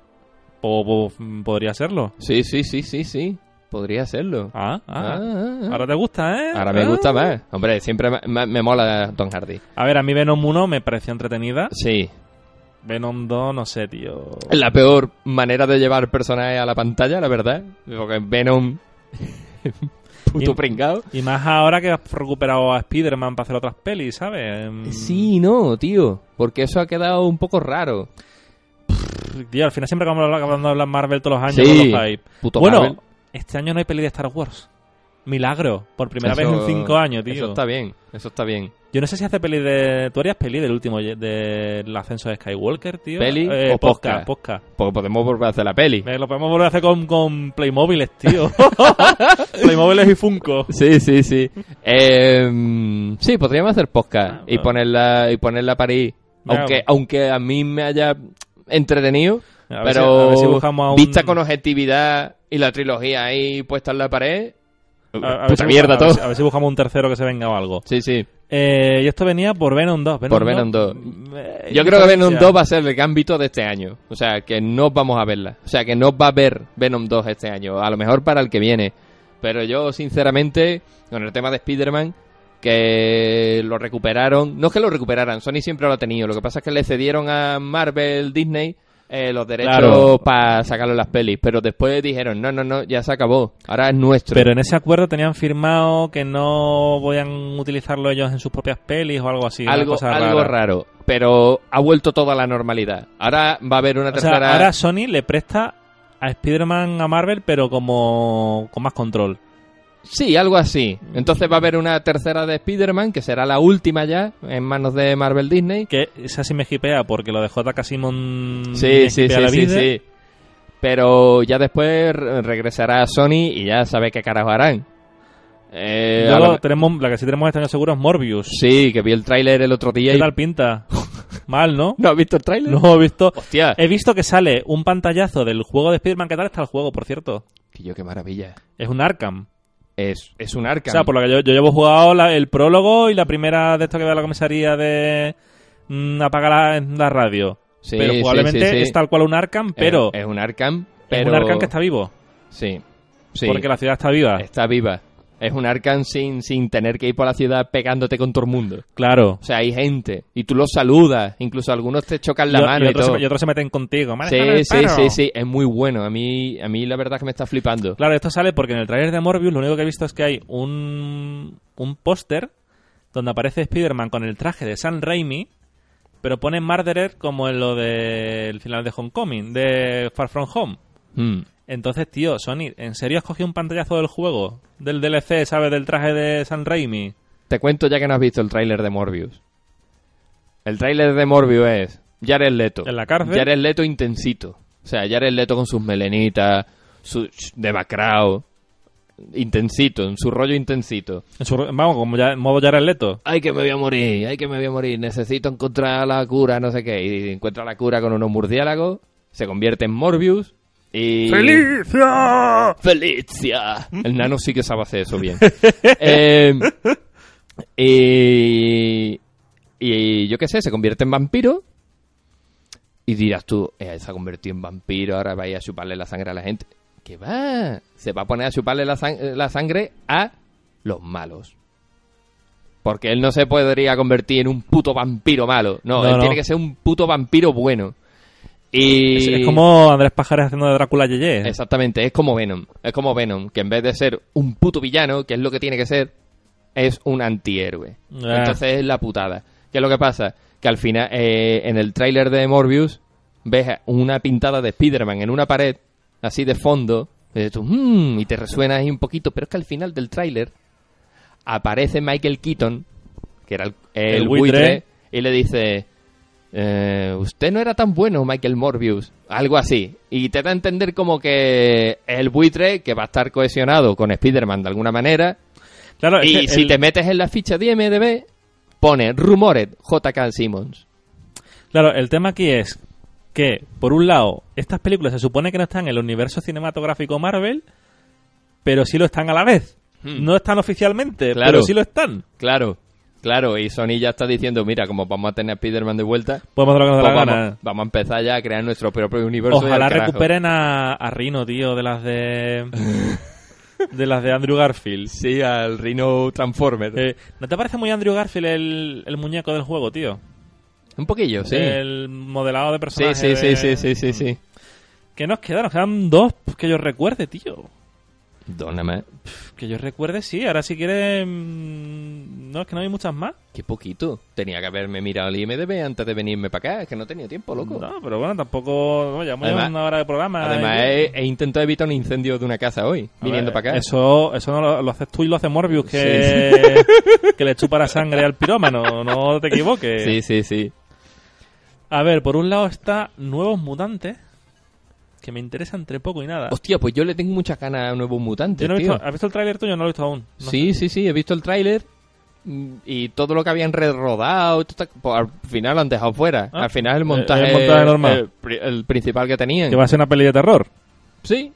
O, o, podría serlo. Sí, sí, sí, sí, sí. Podría serlo. Ah, ah. Ah, ah, ah. Ahora te gusta, ¿eh? Ahora me Ah. gusta más. Hombre, siempre me, mola Tom Hardy. A ver, a mí Venom 1 me pareció entretenida. Sí. Venom 2, no sé, tío. Es la peor manera de llevar personajes a la pantalla, la verdad. Porque Venom... Puto Y- pringao. Y más ahora que has recuperado a Spider-Man para hacer otras pelis, ¿sabes? Mm, Sí, no, tío. Porque eso ha quedado un poco raro. Tío, al final siempre acabamos habla- acabando de hablar Marvel todos los años Sí. con los. Puto bueno, Marvel. este año no hay peli de Star Wars. Milagro. Por primera Eso- vez en cinco años, tío. Eso está bien, eso está bien. Yo no sé si hace peli de... ¿Tú harías peli del último... del ascenso de Skywalker, tío? ¿Peli Eh, o podcast? podcast? Porque podemos volver a hacer la peli. Eh, Lo podemos volver a hacer con, con Playmobiles, tío. Playmobiles y Funko. Sí, sí, sí. Eh, sí, podríamos hacer podcast Ah, y bueno. ponerla y ponerla a París. Aunque, bueno. aunque a mí me haya entretenido, A ver si- pero a ver si buscamos a un- vista con objetividad y la trilogía ahí puesta en la pared, A- a ver puta si- mierda ver todo. A ver si buscamos un tercero que se venga o algo. Sí, sí. Eh, y esto venía por Venom 2. Por Venom 2. eh, Yo creo que Venom diferencia. 2 va a ser el gambito de este año. O sea, que no vamos a verla. O sea, que no va a haber Venom 2 este año. A lo mejor para el que viene. Pero yo, sinceramente, con el tema de Spider-Man, que lo recuperaron. No es que lo recuperaran, Sony siempre lo ha tenido. Lo que pasa es que le cedieron a Marvel, Disney, eh, los derechos Claro. para sacarlo en las pelis. Pero después dijeron, no, no, no, ya se acabó. Ahora es nuestro. Pero en ese acuerdo tenían firmado que no podían utilizarlo ellos en sus propias pelis o algo así. algo, cosa algo rara. raro. Pero ha vuelto toda la normalidad. Ahora va a haber una O sea, tercera. ahora Sony le presta a Spider-Man a Marvel, pero como con más control. Sí, algo así. Entonces va a haber una tercera de Spider-Man, que será la última ya, en manos de Marvel Disney. Que esa sí me hipea, porque lo de J.K. Simon me Sí, sí, sí, la sí, vida. sí. Pero ya después re- regresará a Sony y ya sabe qué carajo harán. Eh, a Luego lo- tenemos, la que sí tenemos este año seguro es Morbius. Sí, que vi el tráiler el otro día ¿Qué y... tal pinta? Mal, ¿no? ¿No has visto el tráiler? No he visto. Hostia. He visto que sale un pantallazo del juego de Spider-Man. ¿Qué tal está el juego, por cierto? Que yo, qué maravilla. Es un Arkham. Es, es un Arkham. O sea, por lo que yo, yo llevo jugado la- el prólogo y la primera de esto que a la comisaría de mm, apagar la, la radio. Sí, pero probablemente sí, sí. es tal cual un Arkham, pero Es, es un Arkham, es pero... un Arkham que está vivo. Sí, sí. Porque la ciudad está viva. Está viva. Es un Arkham sin, sin tener que ir por la ciudad pegándote con todo el mundo. Claro. O sea, hay gente. Y tú los saludas. Incluso algunos te chocan la y, mano y y, otros todo. se, y otros se meten contigo. Sí, sí, sí, sí. Es muy bueno. A mí, a mí la verdad que me está flipando. Claro, esto sale porque en el trailer de Morbius lo único que he visto es que hay un, un póster donde aparece Spider-Man con el traje de Sam Raimi, pero pone Murderer como en lo del final de Homecoming, de Far From Home. Mm. Entonces, tío, Sony, ¿en serio has cogido un pantallazo del juego? Del DLC, ¿sabes? Del traje de Sam Raimi. Te cuento ya que no has visto el tráiler de Morbius. El tráiler de Morbius es Jared Leto. ¿En la cárcel? Jared Leto intensito. O sea, Jared Leto con sus melenitas, su demacrao. Intensito, en su rollo intensito. En su- vamos, como ya, modo Jared Leto. Ay, que me voy a morir, ay, que me voy a morir. Necesito encontrar la cura, no sé qué. Y encuentra la cura con unos murciélagos. Se convierte en Morbius. Y... ¡Felicia! ¡Felicia! El nano sí que sabe hacer eso bien. Eh, y, y yo qué sé, se convierte en vampiro. Y dirás tú, eh, se ha convertido en vampiro, ahora va a ir a chuparle la sangre a la gente. ¿Qué va? Se va a poner a chuparle la, sang- la sangre a los malos. Porque él no se podría convertir en un puto vampiro malo. No, No, él no. tiene que ser un puto vampiro bueno. Y... Es, es como Andrés Pajares haciendo de Drácula Yeye. Exactamente, es como Venom. Es como Venom, que en vez de ser un puto villano, que es lo que tiene que ser, es un antihéroe. Ah. Entonces es la putada. ¿Qué es lo que pasa? Que al final, eh, en el tráiler de Morbius, ves una pintada de Spider-Man en una pared, así de fondo, y, tú, "Mm", y te resuena ahí un poquito, pero es que al final del tráiler aparece Michael Keaton, que era el, el El buitre, buitre. y le dice, eh, usted no era tan bueno, Michael Morbius. Algo así. Y te da a entender como que el buitre que va a estar cohesionado con Spider-Man de alguna manera. Claro, Y si te metes en la ficha de IMDB, pone Rumored JK Simmons. Claro, el tema aquí es que, por un lado, estas películas se supone que no están en el universo cinematográfico Marvel, pero sí lo están a la vez. Hmm. No están oficialmente, Claro. pero sí lo están. Claro, claro. Y Sony ya está diciendo, mira, como vamos a tener a Spider-Man de vuelta, Podemos hacer lo que nos pues la vamos, gana. vamos a empezar ya a crear nuestro propio universo. Ojalá recuperen a, a Rino, tío, de las de. de las de Andrew Garfield. Sí, al Rhino Transformer. Eh, ¿No te parece muy Andrew Garfield el, el muñeco del juego, tío? Un poquillo, sí. El modelado de Sí, personaje. sí, sí, de- sí, sí, sí, sí. ¿Qué nos quedan? Nos quedan dos que yo recuerde, tío. Dóname. Que yo recuerde, sí. Ahora si quieres... mm, No, es que no hay muchas más. Qué poquito. Tenía que haberme mirado el IMDB antes de venirme para acá. Es que no tenía tiempo, loco. No, pero bueno, tampoco... No, llevamos Además- una hora de programa. Además, y- he, he intentado evitar un incendio de una casa hoy, A viniendo ver, para acá. Eso, eso no lo, lo haces tú y lo hace Morbius, que, que le chupa la sangre al pirómano. No te equivoques. Sí, sí, sí. A ver, por un lado está Nuevos Mutantes, que me interesa entre poco y nada. Hostia, pues yo le tengo muchas ganas a nuevos mutantes, Yo no he tío. visto, ¿Has visto el tráiler tuyo? No lo he visto aún. No sí, sí, sí, he visto el tráiler mm, y todo lo que habían rodado, pues al final lo han dejado fuera. Ah, al final el eh, montaje, el montaje normal. El, pri- el principal que tenían. Que va a ser una peli de terror. Sí.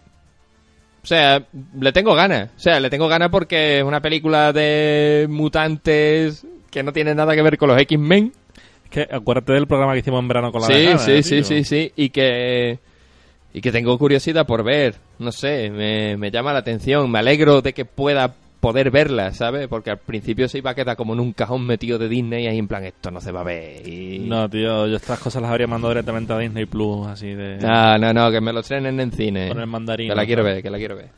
O sea, le tengo ganas. O sea, le tengo ganas porque es una película de mutantes que no tiene nada que ver con los X-Men. Es que acuérdate del programa que hicimos en verano con la Sí, vegana, sí, tío. sí, sí, sí. Y que, y que tengo curiosidad por ver. No sé, me, me llama la atención. Me alegro de que pueda poder verla, ¿sabes? Porque al principio se iba a quedar como en un cajón metido de Disney y ahí en plan, esto no se va a ver. Y... No, tío, yo estas cosas las habría mandado directamente a Disney Plus, así de... No, no, no, que me lo estrenen en cine. Con el mandarín. Que la quiero ver, que la quiero ver.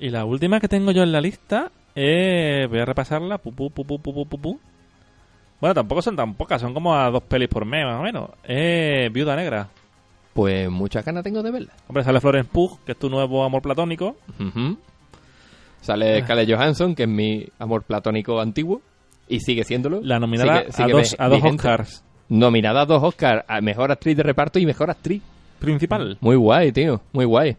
Y la última que tengo yo en la lista, eh, voy a repasarla. Pu, pu, pu, pu, pu, pu, pu, pu. Bueno, tampoco son tan pocas, son como a dos pelis por mes, más o menos. Eh, Viuda Negra. Pues muchas ganas tengo de verla. Hombre, sale Florence Pugh, que es tu nuevo amor platónico. Ujú. Sale Scarlett Johansson, que es mi amor platónico antiguo. Y sigue siéndolo. La nominada Sigue- sigue a dos, a dos. Oscars. Nominada a dos Oscars. A mejor actriz de reparto y mejor actriz. Principal. Muy guay, tío. Muy guay.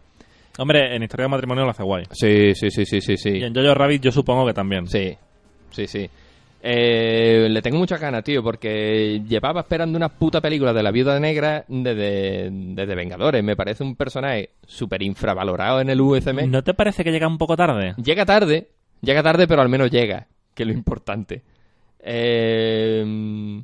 Hombre, en Historia de Matrimonio lo hace guay. Sí, sí, sí, sí, sí, Y sí. en Jojo Rabbit yo supongo que también. Sí, sí, sí. Eh, le tengo muchas ganas, tío, porque llevaba esperando una puta película de la Viuda Negra desde, desde Vengadores. Me parece un personaje súper infravalorado en el UCM. ¿No te parece que llega un poco tarde? Llega tarde, llega tarde, pero al menos llega, que es lo importante. Eh,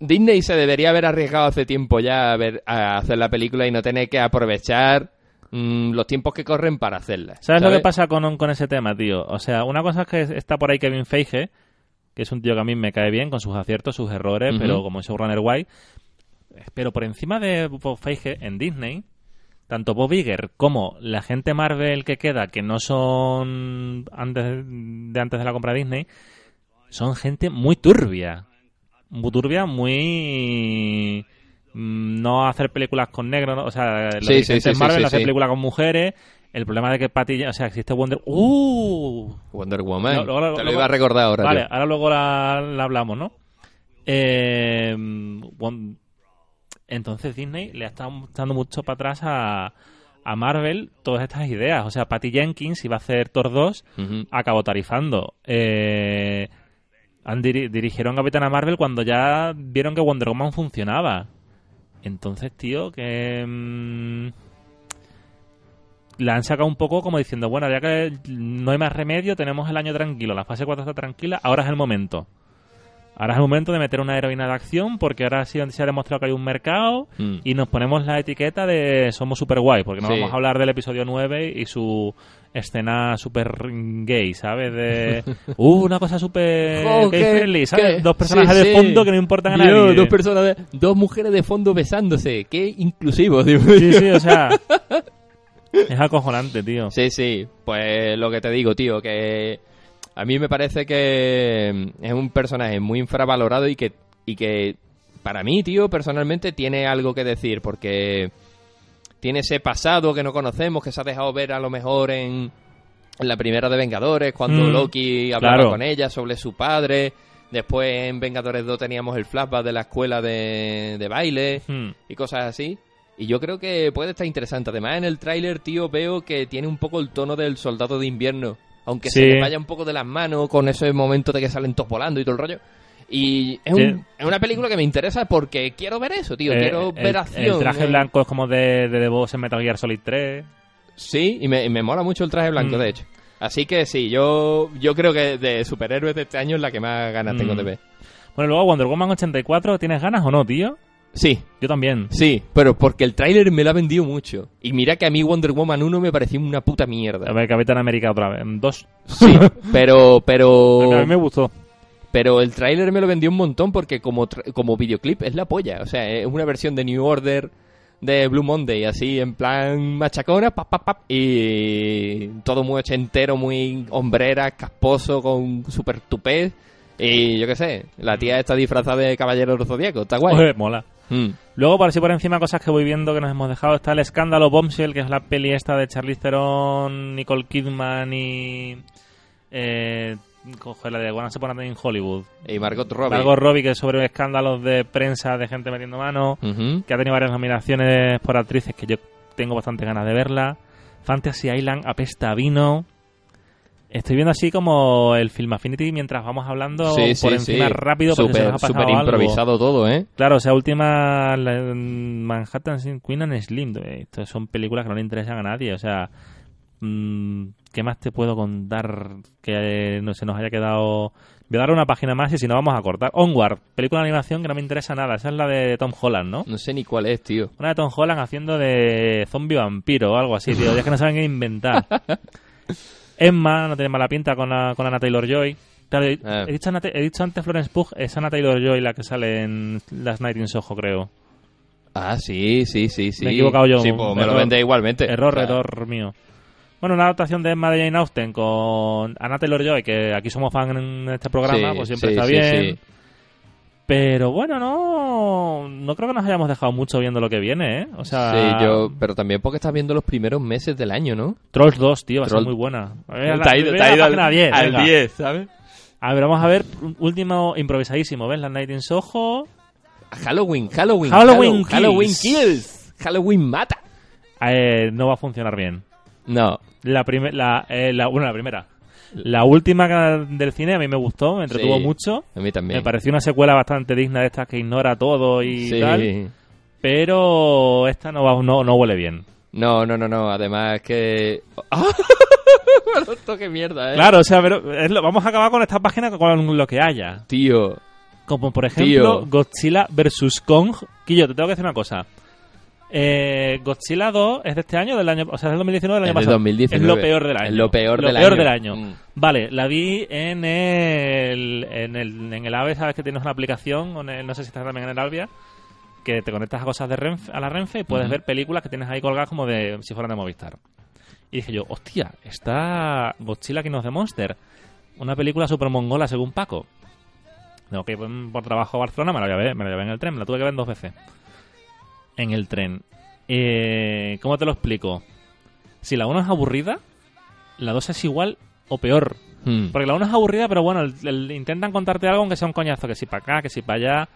Disney se debería haber arriesgado hace tiempo ya a, ver- a hacer la película y no tener que aprovechar mm, los tiempos que corren para hacerla. ¿Sabes, lo que pasa con, con ese tema, tío? O sea, una cosa es que está por ahí Kevin Feige, que es un tío que a mí me cae bien, con sus aciertos, sus errores, Ujú. pero como showrunner guay. Pero por encima de Bob Feige, en Disney, tanto Bob Iger como la gente Marvel que queda, que no son antes de antes de la compra de Disney, son gente muy turbia. Muy turbia, muy... mm, No hacer películas con negros, ¿no? o sea, los Sí, Marvel sí, hacer películas con mujeres, el problema de que Patty, o sea, existe Wonder... ¡Uh! Wonder Woman. No, luego- Te lo luego- iba a recordar ahora. Vale, ahora luego la, la hablamos, ¿no? Eh, entonces Disney le está dando mucho para atrás a, a Marvel todas estas ideas. O sea, Patty Jenkins iba a hacer Thor 2, Ujú. acabó tarifando. Eh, han diri- dirigieron Capitana Marvel cuando ya vieron que Wonder Woman funcionaba. Entonces, tío, que... mm, la han sacado un poco como diciendo, bueno, ya que no hay más remedio, tenemos el año tranquilo, la fase 4 está tranquila, ahora es el momento. Ahora es el momento de meter una heroína de acción porque ahora sí se ha demostrado que hay un mercado Mm. y nos ponemos la etiqueta de somos super guay, porque no Sí. vamos a hablar del episodio 9 y su escena super gay, ¿sabes? De uh, una cosa super Jo, gay qué- friendly, ¿sabes? qué- Dos personajes sí, de sí. fondo que no importan a Dios, nadie. dos personas, de- dos mujeres de fondo besándose. Qué inclusivo, tío. Sí, sí, o sea, es acojonante, tío. Sí, sí, pues lo que te digo, tío, que a mí me parece que es un personaje muy infravalorado y que, y que para mí, tío, personalmente tiene algo que decir, porque tiene ese pasado que no conocemos, que se ha dejado ver a lo mejor en, en la primera de Vengadores, cuando Mm, Loki hablaba claro. con ella sobre su padre. Después en Vengadores 2 teníamos el flashback de la escuela de, de baile Hmm. y cosas así. Y yo creo que puede estar interesante. Además, en el tráiler, tío, veo que tiene un poco el tono del soldado de invierno. Aunque se le vaya un poco de las manos con ese momento de que salen todos volando y todo el rollo. Y es, Sí. un- es una película que me interesa porque quiero ver eso, tío. Eh, quiero el, ver acción. El traje eh. blanco es como de, de The Boss en Metal Gear Solid 3. Sí, y me, y me mola mucho el traje blanco, Mm. de hecho. Así que sí, yo, yo creo que de superhéroes de este año es la que más ganas tengo Mm. de ver. Bueno, luego Wonder Woman 84, ¿tienes ganas o no, tío? Sí, Yo también. sí, pero porque el tráiler me lo ha vendido mucho. Y mira que a mí Wonder Woman 1 me pareció una puta A mierda. ver, Capitán América otra vez. Dos. Sí, pero, pero... A mí me gustó. Pero el tráiler me lo vendió un montón porque como, como videoclip es la polla. O sea, es una versión de New Order de Blue Monday, así en plan machacona, pap, pap, pap, y todo muy ochentero, muy hombrera, casposo, con super tupé. Y yo qué sé, la tía está disfrazada de caballero del zodíaco, está guay. Oye, mola. Mm. Luego, por así por encima, cosas que voy viendo que nos hemos dejado. Está el escándalo Bombshell, que es la peli esta de Charlize Theron, Nicole Kidman y... Eh, coge la de One se pone en Hollywood. Y Margot Robbie. Margot Robbie, que es sobre escándalos de prensa, de gente metiendo mano. Que ha tenido varias nominaciones por actrices que yo tengo bastante ganas de verla. Fantasy Island apesta a vino. Estoy viendo así como el Film Affinity mientras vamos hablando Sí, por sí, encima sí. rápido porque se nos ha pasado súper algo. improvisado todo, ¿eh? Claro, o sea, última la- Manhattan Sin Queen and Slim. Estas son películas que no le interesan a nadie. O sea, mm, ¿qué más te puedo contar que eh, no se nos haya quedado? Voy a dar una página más y si no vamos a cortar. Onward, película de animación que no me interesa nada. Esa es la de Tom Holland, ¿no? No sé ni cuál es, tío. Una de Tom Holland haciendo de zombie vampiro o algo así, tío. Ya es que no saben qué inventar. Emma no tiene mala pinta con, la, con Anna Taylor-Joy. Claro, he, Ah. he dicho Anna- he dicho antes Florence Pugh, es Anna Taylor-Joy la que sale en Last Night in Soho, creo. Ah, sí, sí, sí, sí. Me he equivocado yo. Sí, pues me lo vende igualmente. Error, Claro. error mío. Bueno, una adaptación de Emma de Jane Austen con Anna Taylor-Joy, que aquí somos fan en este programa, Sí, pues siempre sí, está bien. Pero bueno, no no creo que nos hayamos dejado mucho viendo lo que viene, ¿eh? O sea, Sí, yo, pero también porque estás viendo los primeros meses del año, ¿no? Trolls 2, tío, va a ser muy buena. A ver, Te la- ha ido- ve te ha la ido página 10, al venga. 10, ¿sabes? A ver, vamos a ver, último improvisadísimo, ¿ves? La Night in Soho. Halloween, Halloween, Halloween Hallow- Halloween kills. kills. Halloween mata. Eh, no va a funcionar bien. No. La la, eh, la, bueno, la primera. La última del cine a mí me gustó, me entretuvo Sí, mucho. A mí también. Me pareció una secuela bastante digna de estas que ignora todo y sí. tal. Pero esta no, va, no, no huele bien. No, no, no, no. Además es que... ¡Ah! Qué mierda, ¿eh? Claro, o sea, pero es lo- vamos a acabar con esta página con lo que haya. Tío. Como por ejemplo Tío. Godzilla vs. Kong. Quillo, te tengo que decir una cosa. Eh, Godzilla 2 es de este año, del año, o sea, es del 2019 del Es año de pasado. 2019. Es lo peor del año. Es lo peor del peor año. del año. Mm. Vale, la vi en el, en el en el AVE, sabes que tienes una aplicación, el- no sé si estás también en el Albia, que te conectas a cosas de Renfe, a la Renfe y puedes ver películas que tienes ahí colgadas como de si fueran de Movistar. Y dije yo, hostia, está Godzilla King of the Monster, una película super mongola según Paco. Tengo que ir por trabajo a Barcelona, me la voy a ver, me la voy a ver en el tren, me la tuve que ver dos veces. En el tren. Eh, ¿Cómo te lo explico? Si la 1 es aburrida, la 2 es igual o peor. Mm. Porque la 1 es aburrida, pero bueno, el- el- intentan contarte algo aunque sea un coñazo, que si para acá, que si para allá.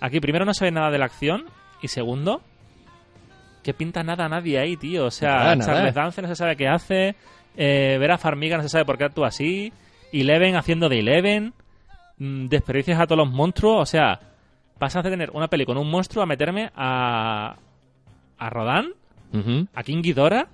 Aquí primero no se ve nada de la acción y segundo, que pinta nada a nadie ahí, tío. O sea, Nada, nada. Charles Dance no se sabe qué hace, eh, Vera Farmiga no se sabe por qué actúa así, Eleven haciendo de Eleven, mm, desperdicias a todos los monstruos, o sea, pasas de tener una peli con un monstruo a meterme a a Rodan, Ujú, a King Ghidorah,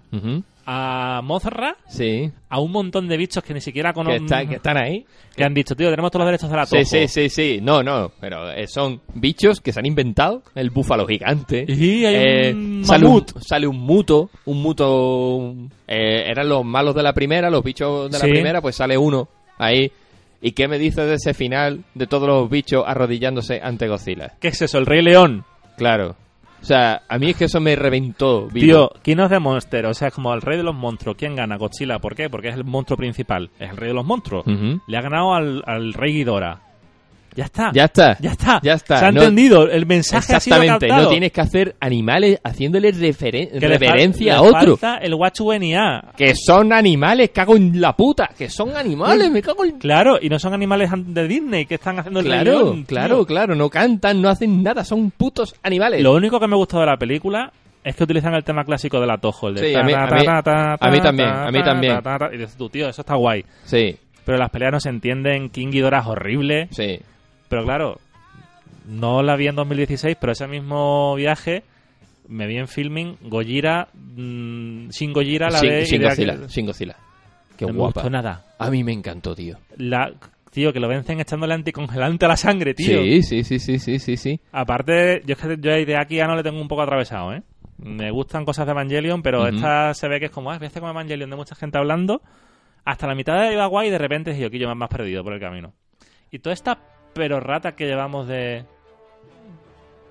a Mothra, Sí. a un montón de bichos que ni siquiera Que, conocen. está- que están ahí. Que han dicho, tío, tenemos todos los derechos de la Sí, sí, sí, sí. No, no. Pero eh, son bichos que se han inventado. El búfalo gigante. Y hay Eh, un sale, un, sale un muto. Un muto. eh, eran los malos de la primera, los bichos de la Sí. primera, pues sale uno ahí. ¿Y qué me dices de ese final de todos los bichos arrodillándose ante Godzilla? ¿Qué es eso? El Rey León. Claro. O sea, a mí es que eso me reventó. vivo. Tío, ¿quién es de Monster? O sea, es como el rey de los monstruos. ¿Quién gana? Godzilla. ¿Por qué? Porque es el monstruo principal. Es el rey de los monstruos. Le ha ganado al, al rey Ghidorah. Ya está. Ya está. Ya está. Ya está. Se ha No- entendido. El mensaje ha sido Exactamente. captado. No tienes que hacer animales haciéndole referen- Que le a otro. falta el WNIA. Que son animales, cago en la puta. Que son animales, me cago en... Claro, y no son animales de Disney que están haciendo el Claro, León, claro, claro. No cantan, no hacen nada. Son putos animales. Lo único que me gustó de la película es que utilizan el tema clásico del atojo. El de Sí, a mí- también, ta, a mí ta, también. ta, ta, ta. Y dices tú, tío, eso está guay. Sí, Pero las peleas no se entienden. King Ghidorah es horrible. sí. Pero claro, no la vi en 2016, pero ese mismo viaje me vi en filming Gojira, mm, sin Gojira, la Sin, de... sin Godzilla, sin Godzilla. Qué no me guapa. gustó nada. A mí me encantó, tío. La, tío, que lo vencen echándole anticongelante a la sangre, tío. Sí, sí, sí, sí, sí, sí, sí. Aparte, yo es que yo de aquí ya no le tengo un poco atravesado, ¿eh? Me gustan cosas de Evangelion, pero esta se ve que es como, ah, hacer como Evangelion de mucha gente hablando. Hasta la mitad de iba guay y de repente yo, yo me has perdido por el camino. Y toda esta pero rata que llevamos de...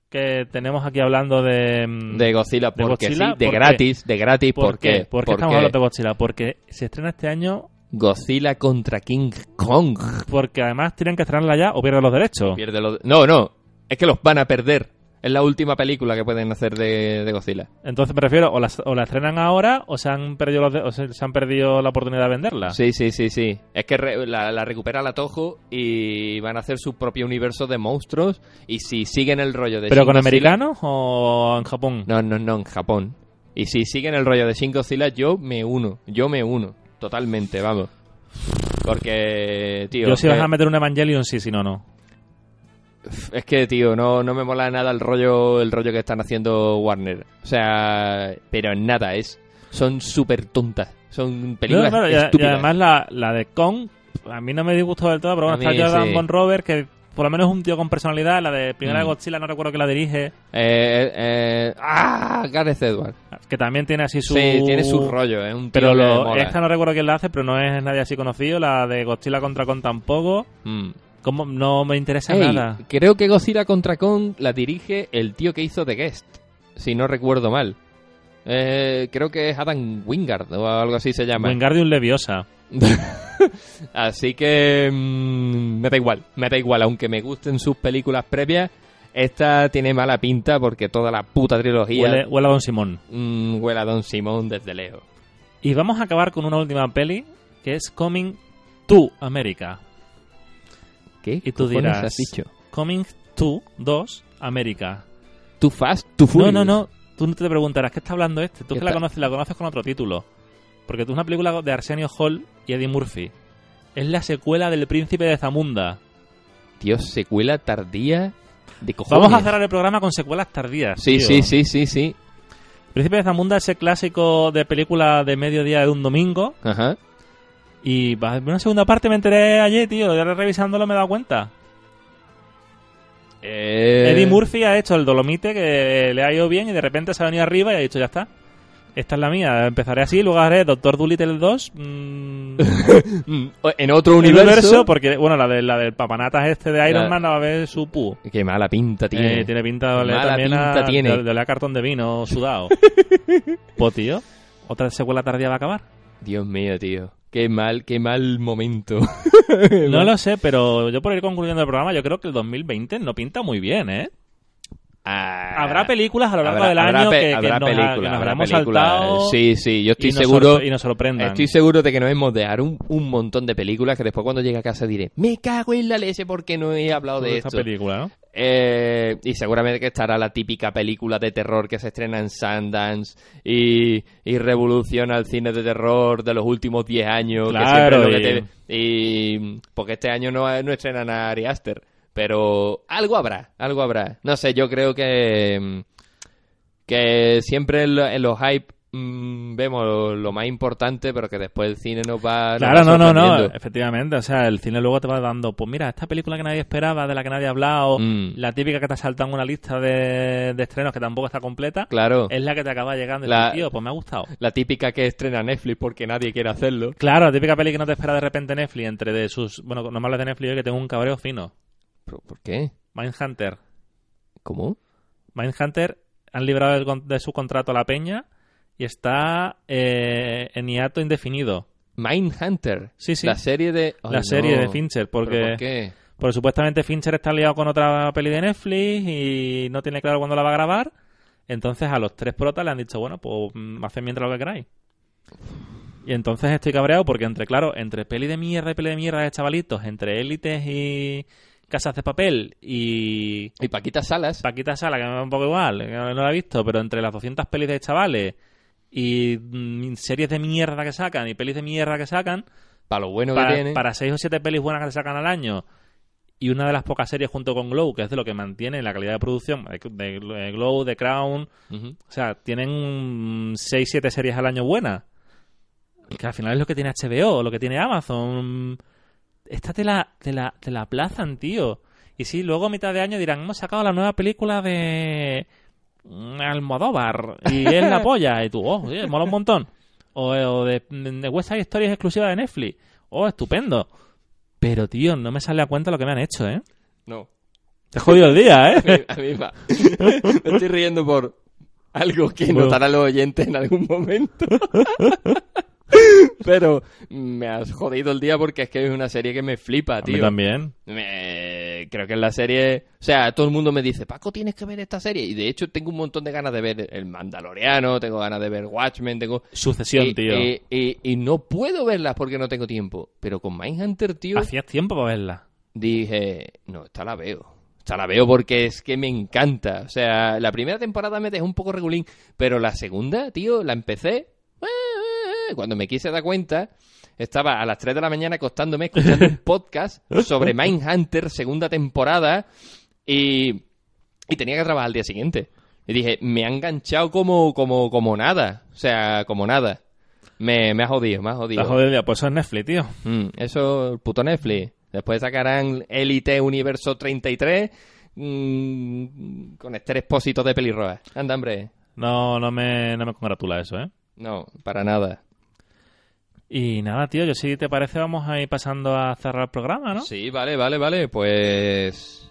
que tenemos aquí hablando de... mm, De Godzilla, ¿De porque Godzilla? sí, de ¿Por qué? gratis, de gratis, ¿Por qué? ¿Por qué estamos hablando de Godzilla? Porque se estrena este año, Godzilla contra King Kong. porque además tienen que estrenarla ya o pierden los derechos. Pierde los- No, no, es que los van a perder. Es la última película que pueden hacer de, de Godzilla. Entonces me refiero, o la, o la estrenan ahora o se han perdido los de- o se, se han perdido la oportunidad de venderla. Sí, sí, sí, sí. Es que re- la, la recupera la Toho y van a hacer su propio universo de monstruos. Y si siguen el rollo de ¿Pero Shin con Godzilla- americanos o en Japón? No, no, no, en Japón. Y si siguen el rollo de Shin Godzilla, yo me uno. Yo me uno. Totalmente, vamos. Porque, tío. Yo si vas a meter un Evangelion, sí, si no, no. Es que, tío, no, no me mola nada el rollo, el rollo que están haciendo Warner. O sea, pero en nada, es. Son súper tontas. Son películas No, claro, y, además la, la de Kong, a mí no me disgustó del todo, pero bueno, está Jordan sí. Von Robert, que por lo menos es un tío con personalidad. La de primera Mm. Godzilla, no recuerdo que la dirige, Eh, eh, ¡Ah! Gareth Edwards. que también tiene así su... Sí, tiene su rollo, es un tío Pero que lo- mola. esta no recuerdo quién la hace, pero no es nadie así conocido. La de Godzilla contra Kong tampoco. Mm. No me interesa Ey, nada. creo que Godzilla contra Kong la dirige el tío que hizo The Guest, si no recuerdo mal. Eh, creo que es Adam Wingard o algo así se llama. Wingardium Leviosa. Así que mm, me da igual, me da igual, aunque me gusten sus películas previas. Esta tiene mala pinta porque toda la puta trilogía Huele, huele a Don Simón. mm, huele a Don Simón desde lejos. Y vamos a acabar con una última peli, que es Coming to America. ¿Qué? Y tú dirás, has dicho? Coming to 2 América. Too fast, too No, furious. no, no. Tú no te preguntarás, ¿qué está hablando este? Tú ¿Qué que la conoces, la conoces con otro título. Porque tú es una película de Arsenio Hall y Eddie Murphy. Es la secuela del Príncipe de Zamunda. Tío, secuela tardía de cojones. Vamos a cerrar el programa con secuelas tardías. Sí, tío. sí, sí, sí, sí. Príncipe de Zamunda es ese clásico de película de mediodía de un domingo. Ajá. Y una segunda parte me enteré ayer, tío. Ya revisándolo me he dado cuenta. Eh, Eddie Murphy ha hecho el Dolomite que le ha ido bien y de repente se ha venido arriba y ha dicho, ya está. Esta es la mía. Empezaré así, luego haré Doctor Dolittle 2. mm, Mm, En otro universo. universo, porque, bueno, la, de, la del papanatas este de Iron La- Man va a ver su pu. Qué mala pinta tiene. Eh, tiene pinta de Mala también a, tiene. de, de cartón de vino sudado. pues, tío, otra secuela tardía va a acabar. Dios mío, tío. Qué mal, qué mal momento. No lo sé, pero yo por ir concluyendo el programa, yo creo que el 2020 no pinta muy bien, ¿eh? Ah, Habrá películas a lo largo habrá- del año pe- que, que habrá nos, ha- que películas, nos habrá habremos películas. saltado Sí, sí, yo estoy y nos seguro. y nos sorprendan. Estoy seguro de que nos hemos dejado un, un montón de películas que después cuando llegue a casa diré, me cago en la leche porque no he hablado de esta esto. película, ¿no? Eh, y seguramente que estará la típica película de terror que se estrena en Sundance y, y revoluciona el cine de terror de los últimos 10 años. que Claro, siempre es lo y- que te- y- porque este año no, no estrenan a Ari Aster. Pero algo habrá, algo habrá. No sé, yo creo que, que siempre en los hype mm, vemos lo, lo más importante, pero que después el cine nos va. nos Claro, va no, no, no, efectivamente. O sea, el cine luego te va dando, pues mira, esta película que nadie esperaba, de la que nadie ha hablado, Mm. la típica que te salta en una lista de, de estrenos que tampoco está completa, Claro, es la que te acaba llegando y La- dices, tío, pues me ha gustado. la típica que estrena Netflix porque nadie quiere hacerlo. Claro, la típica peli que no te espera de repente Netflix entre de sus... Bueno, no me de Netflix, yo que tengo un cabreo fino. ¿Pero ¿Por qué? Mindhunter. ¿Cómo? Mindhunter han librado de su contrato a la peña y está eh, en hiato indefinido. Mindhunter. Sí, sí. La serie de. La serie de Fincher, ¿Pero porque... ¿Por qué? Porque supuestamente Fincher está liado con otra peli de Netflix y no tiene claro cuándo la va a grabar. Entonces a los tres protas le han dicho, bueno, pues mm, haced mientras lo que queráis. Y entonces estoy cabreado porque entre, claro, entre peli de mierda y peli de mierda de chavalitos, entre élites y casas de papel y Y Paquita Salas. Paquita Sala, que me da un poco igual, que no la he visto, pero entre las 200 pelis de chavales y mm, series de mierda que sacan y pelis de mierda que sacan, Para lo bueno que tiene. para seis o siete pelis buenas que se sacan al año y una de las pocas series junto con Glow, que es de lo que mantiene la calidad de producción de, de- de Glow, de Crown, o sea, tienen 6, 7 series al año buenas. Que al final es lo que tiene HBO, lo que tiene Amazon. Esta te la, te la, te la aplazan, tío. Y sí, luego a mitad de año dirán, hemos sacado la nueva película de mm, Almodóvar y es la polla. Y tú, oh, oye, mola un montón. O, o de, de West Side Story es exclusiva de Netflix. Oh, estupendo. Pero, tío, no me sale a cuenta lo que me han hecho, ¿eh? No. Te he jodido el día, ¿eh? A mí va. Me estoy riendo por algo que Bueno. notarán los oyentes en algún momento. Pero me has jodido el día porque es que es una serie que me flipa, A mí tío. también. Me- Creo que es la serie... O sea, todo el mundo me dice, Paco, tienes que ver esta serie. Y de hecho tengo un montón de ganas de ver El Mandaloriano, tengo ganas de ver Watchmen, tengo... Sucesión, y, tío. y- y- y no puedo verlas porque no tengo tiempo. Pero con Mindhunter, tío, Hacías tiempo para verla. dije, no, esta la veo. Esta la veo porque es que me encanta. O sea, la primera temporada me dejó un poco regulín, pero la segunda, tío, la empecé. Cuando me quise dar cuenta, estaba a las 3 de la mañana acostándome escuchando un podcast sobre Mindhunter, segunda temporada, y, y tenía que trabajar al día siguiente. Y dije, me ha enganchado como, como, como nada. O sea, como nada. Me, me ha jodido, me ha jodido. el día. Pues eso es Netflix, tío. Mm, eso, el puto Netflix. Después sacarán Elite Universo 33 mm, con este expósito de pelirroja. Anda, hombre. No, no me, no me congratula eso, ¿eh? No, para nada. Y nada, tío, yo si te parece vamos a ir pasando a cerrar el programa, ¿no? Sí, vale, vale, vale. Pues...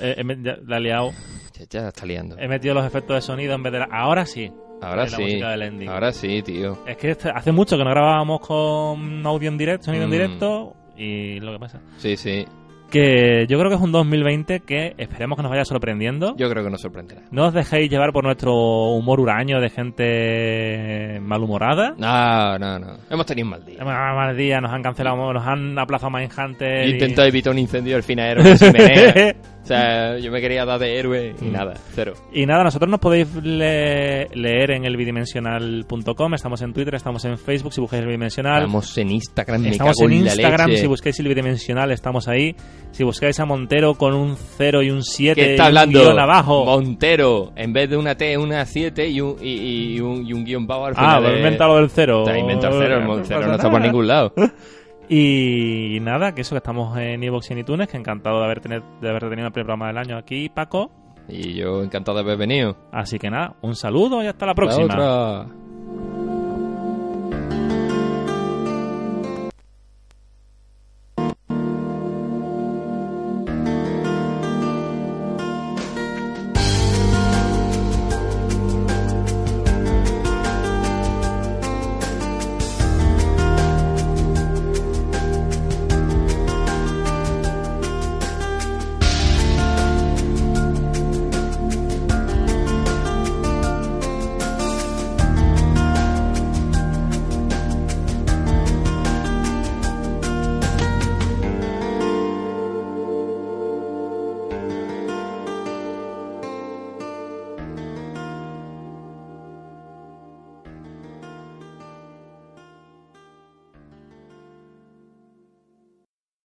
Eh, ya- la he liado. Ya, ya está liando. He metido los efectos de sonido en vez de la... Ahora sí. Ahora de la sí. música del. Ahora sí, tío. Es que este- hace mucho que no grabábamos con audio en directo, sonido en Mm. directo, y lo que pasa... Sí, sí. Que yo creo que es un 2020 que esperemos que nos vaya sorprendiendo. Yo creo que nos sorprenderá. No os dejéis llevar por nuestro humor huraño de gente malhumorada. No, no, no. Hemos tenido un mal día. Ah, Mal día, nos han cancelado, nos han aplazado Mindhunter. He y- intentado evitar un incendio del finadero sea, yo me quería dar de héroe y Mm. nada, cero. Y nada, nosotros nos podéis le- leer en el bidimensional.com, estamos en Twitter, estamos en Facebook, si buscáis el bidimensional. Estamos en Instagram, me Estamos cago en la Instagram, leche. si buscáis el bidimensional, estamos ahí. Si buscáis a Montero con un 0 y un 7 ¿Qué y está un hablando? guion abajo. Montero, en vez de una T, una 7 y un, y, y un, y un guion bajo al ah, final. lo he de- inventado del 0. Te has inventado el cero, el mon- cero no está por ningún lado. Y nada, que eso, que estamos en iVoox y en iTunes, que encantado de haber, tener, de haber tenido el primer programa del año aquí, Paco. Y yo encantado de haber venido. Así que nada, un saludo y hasta la La próxima. otra.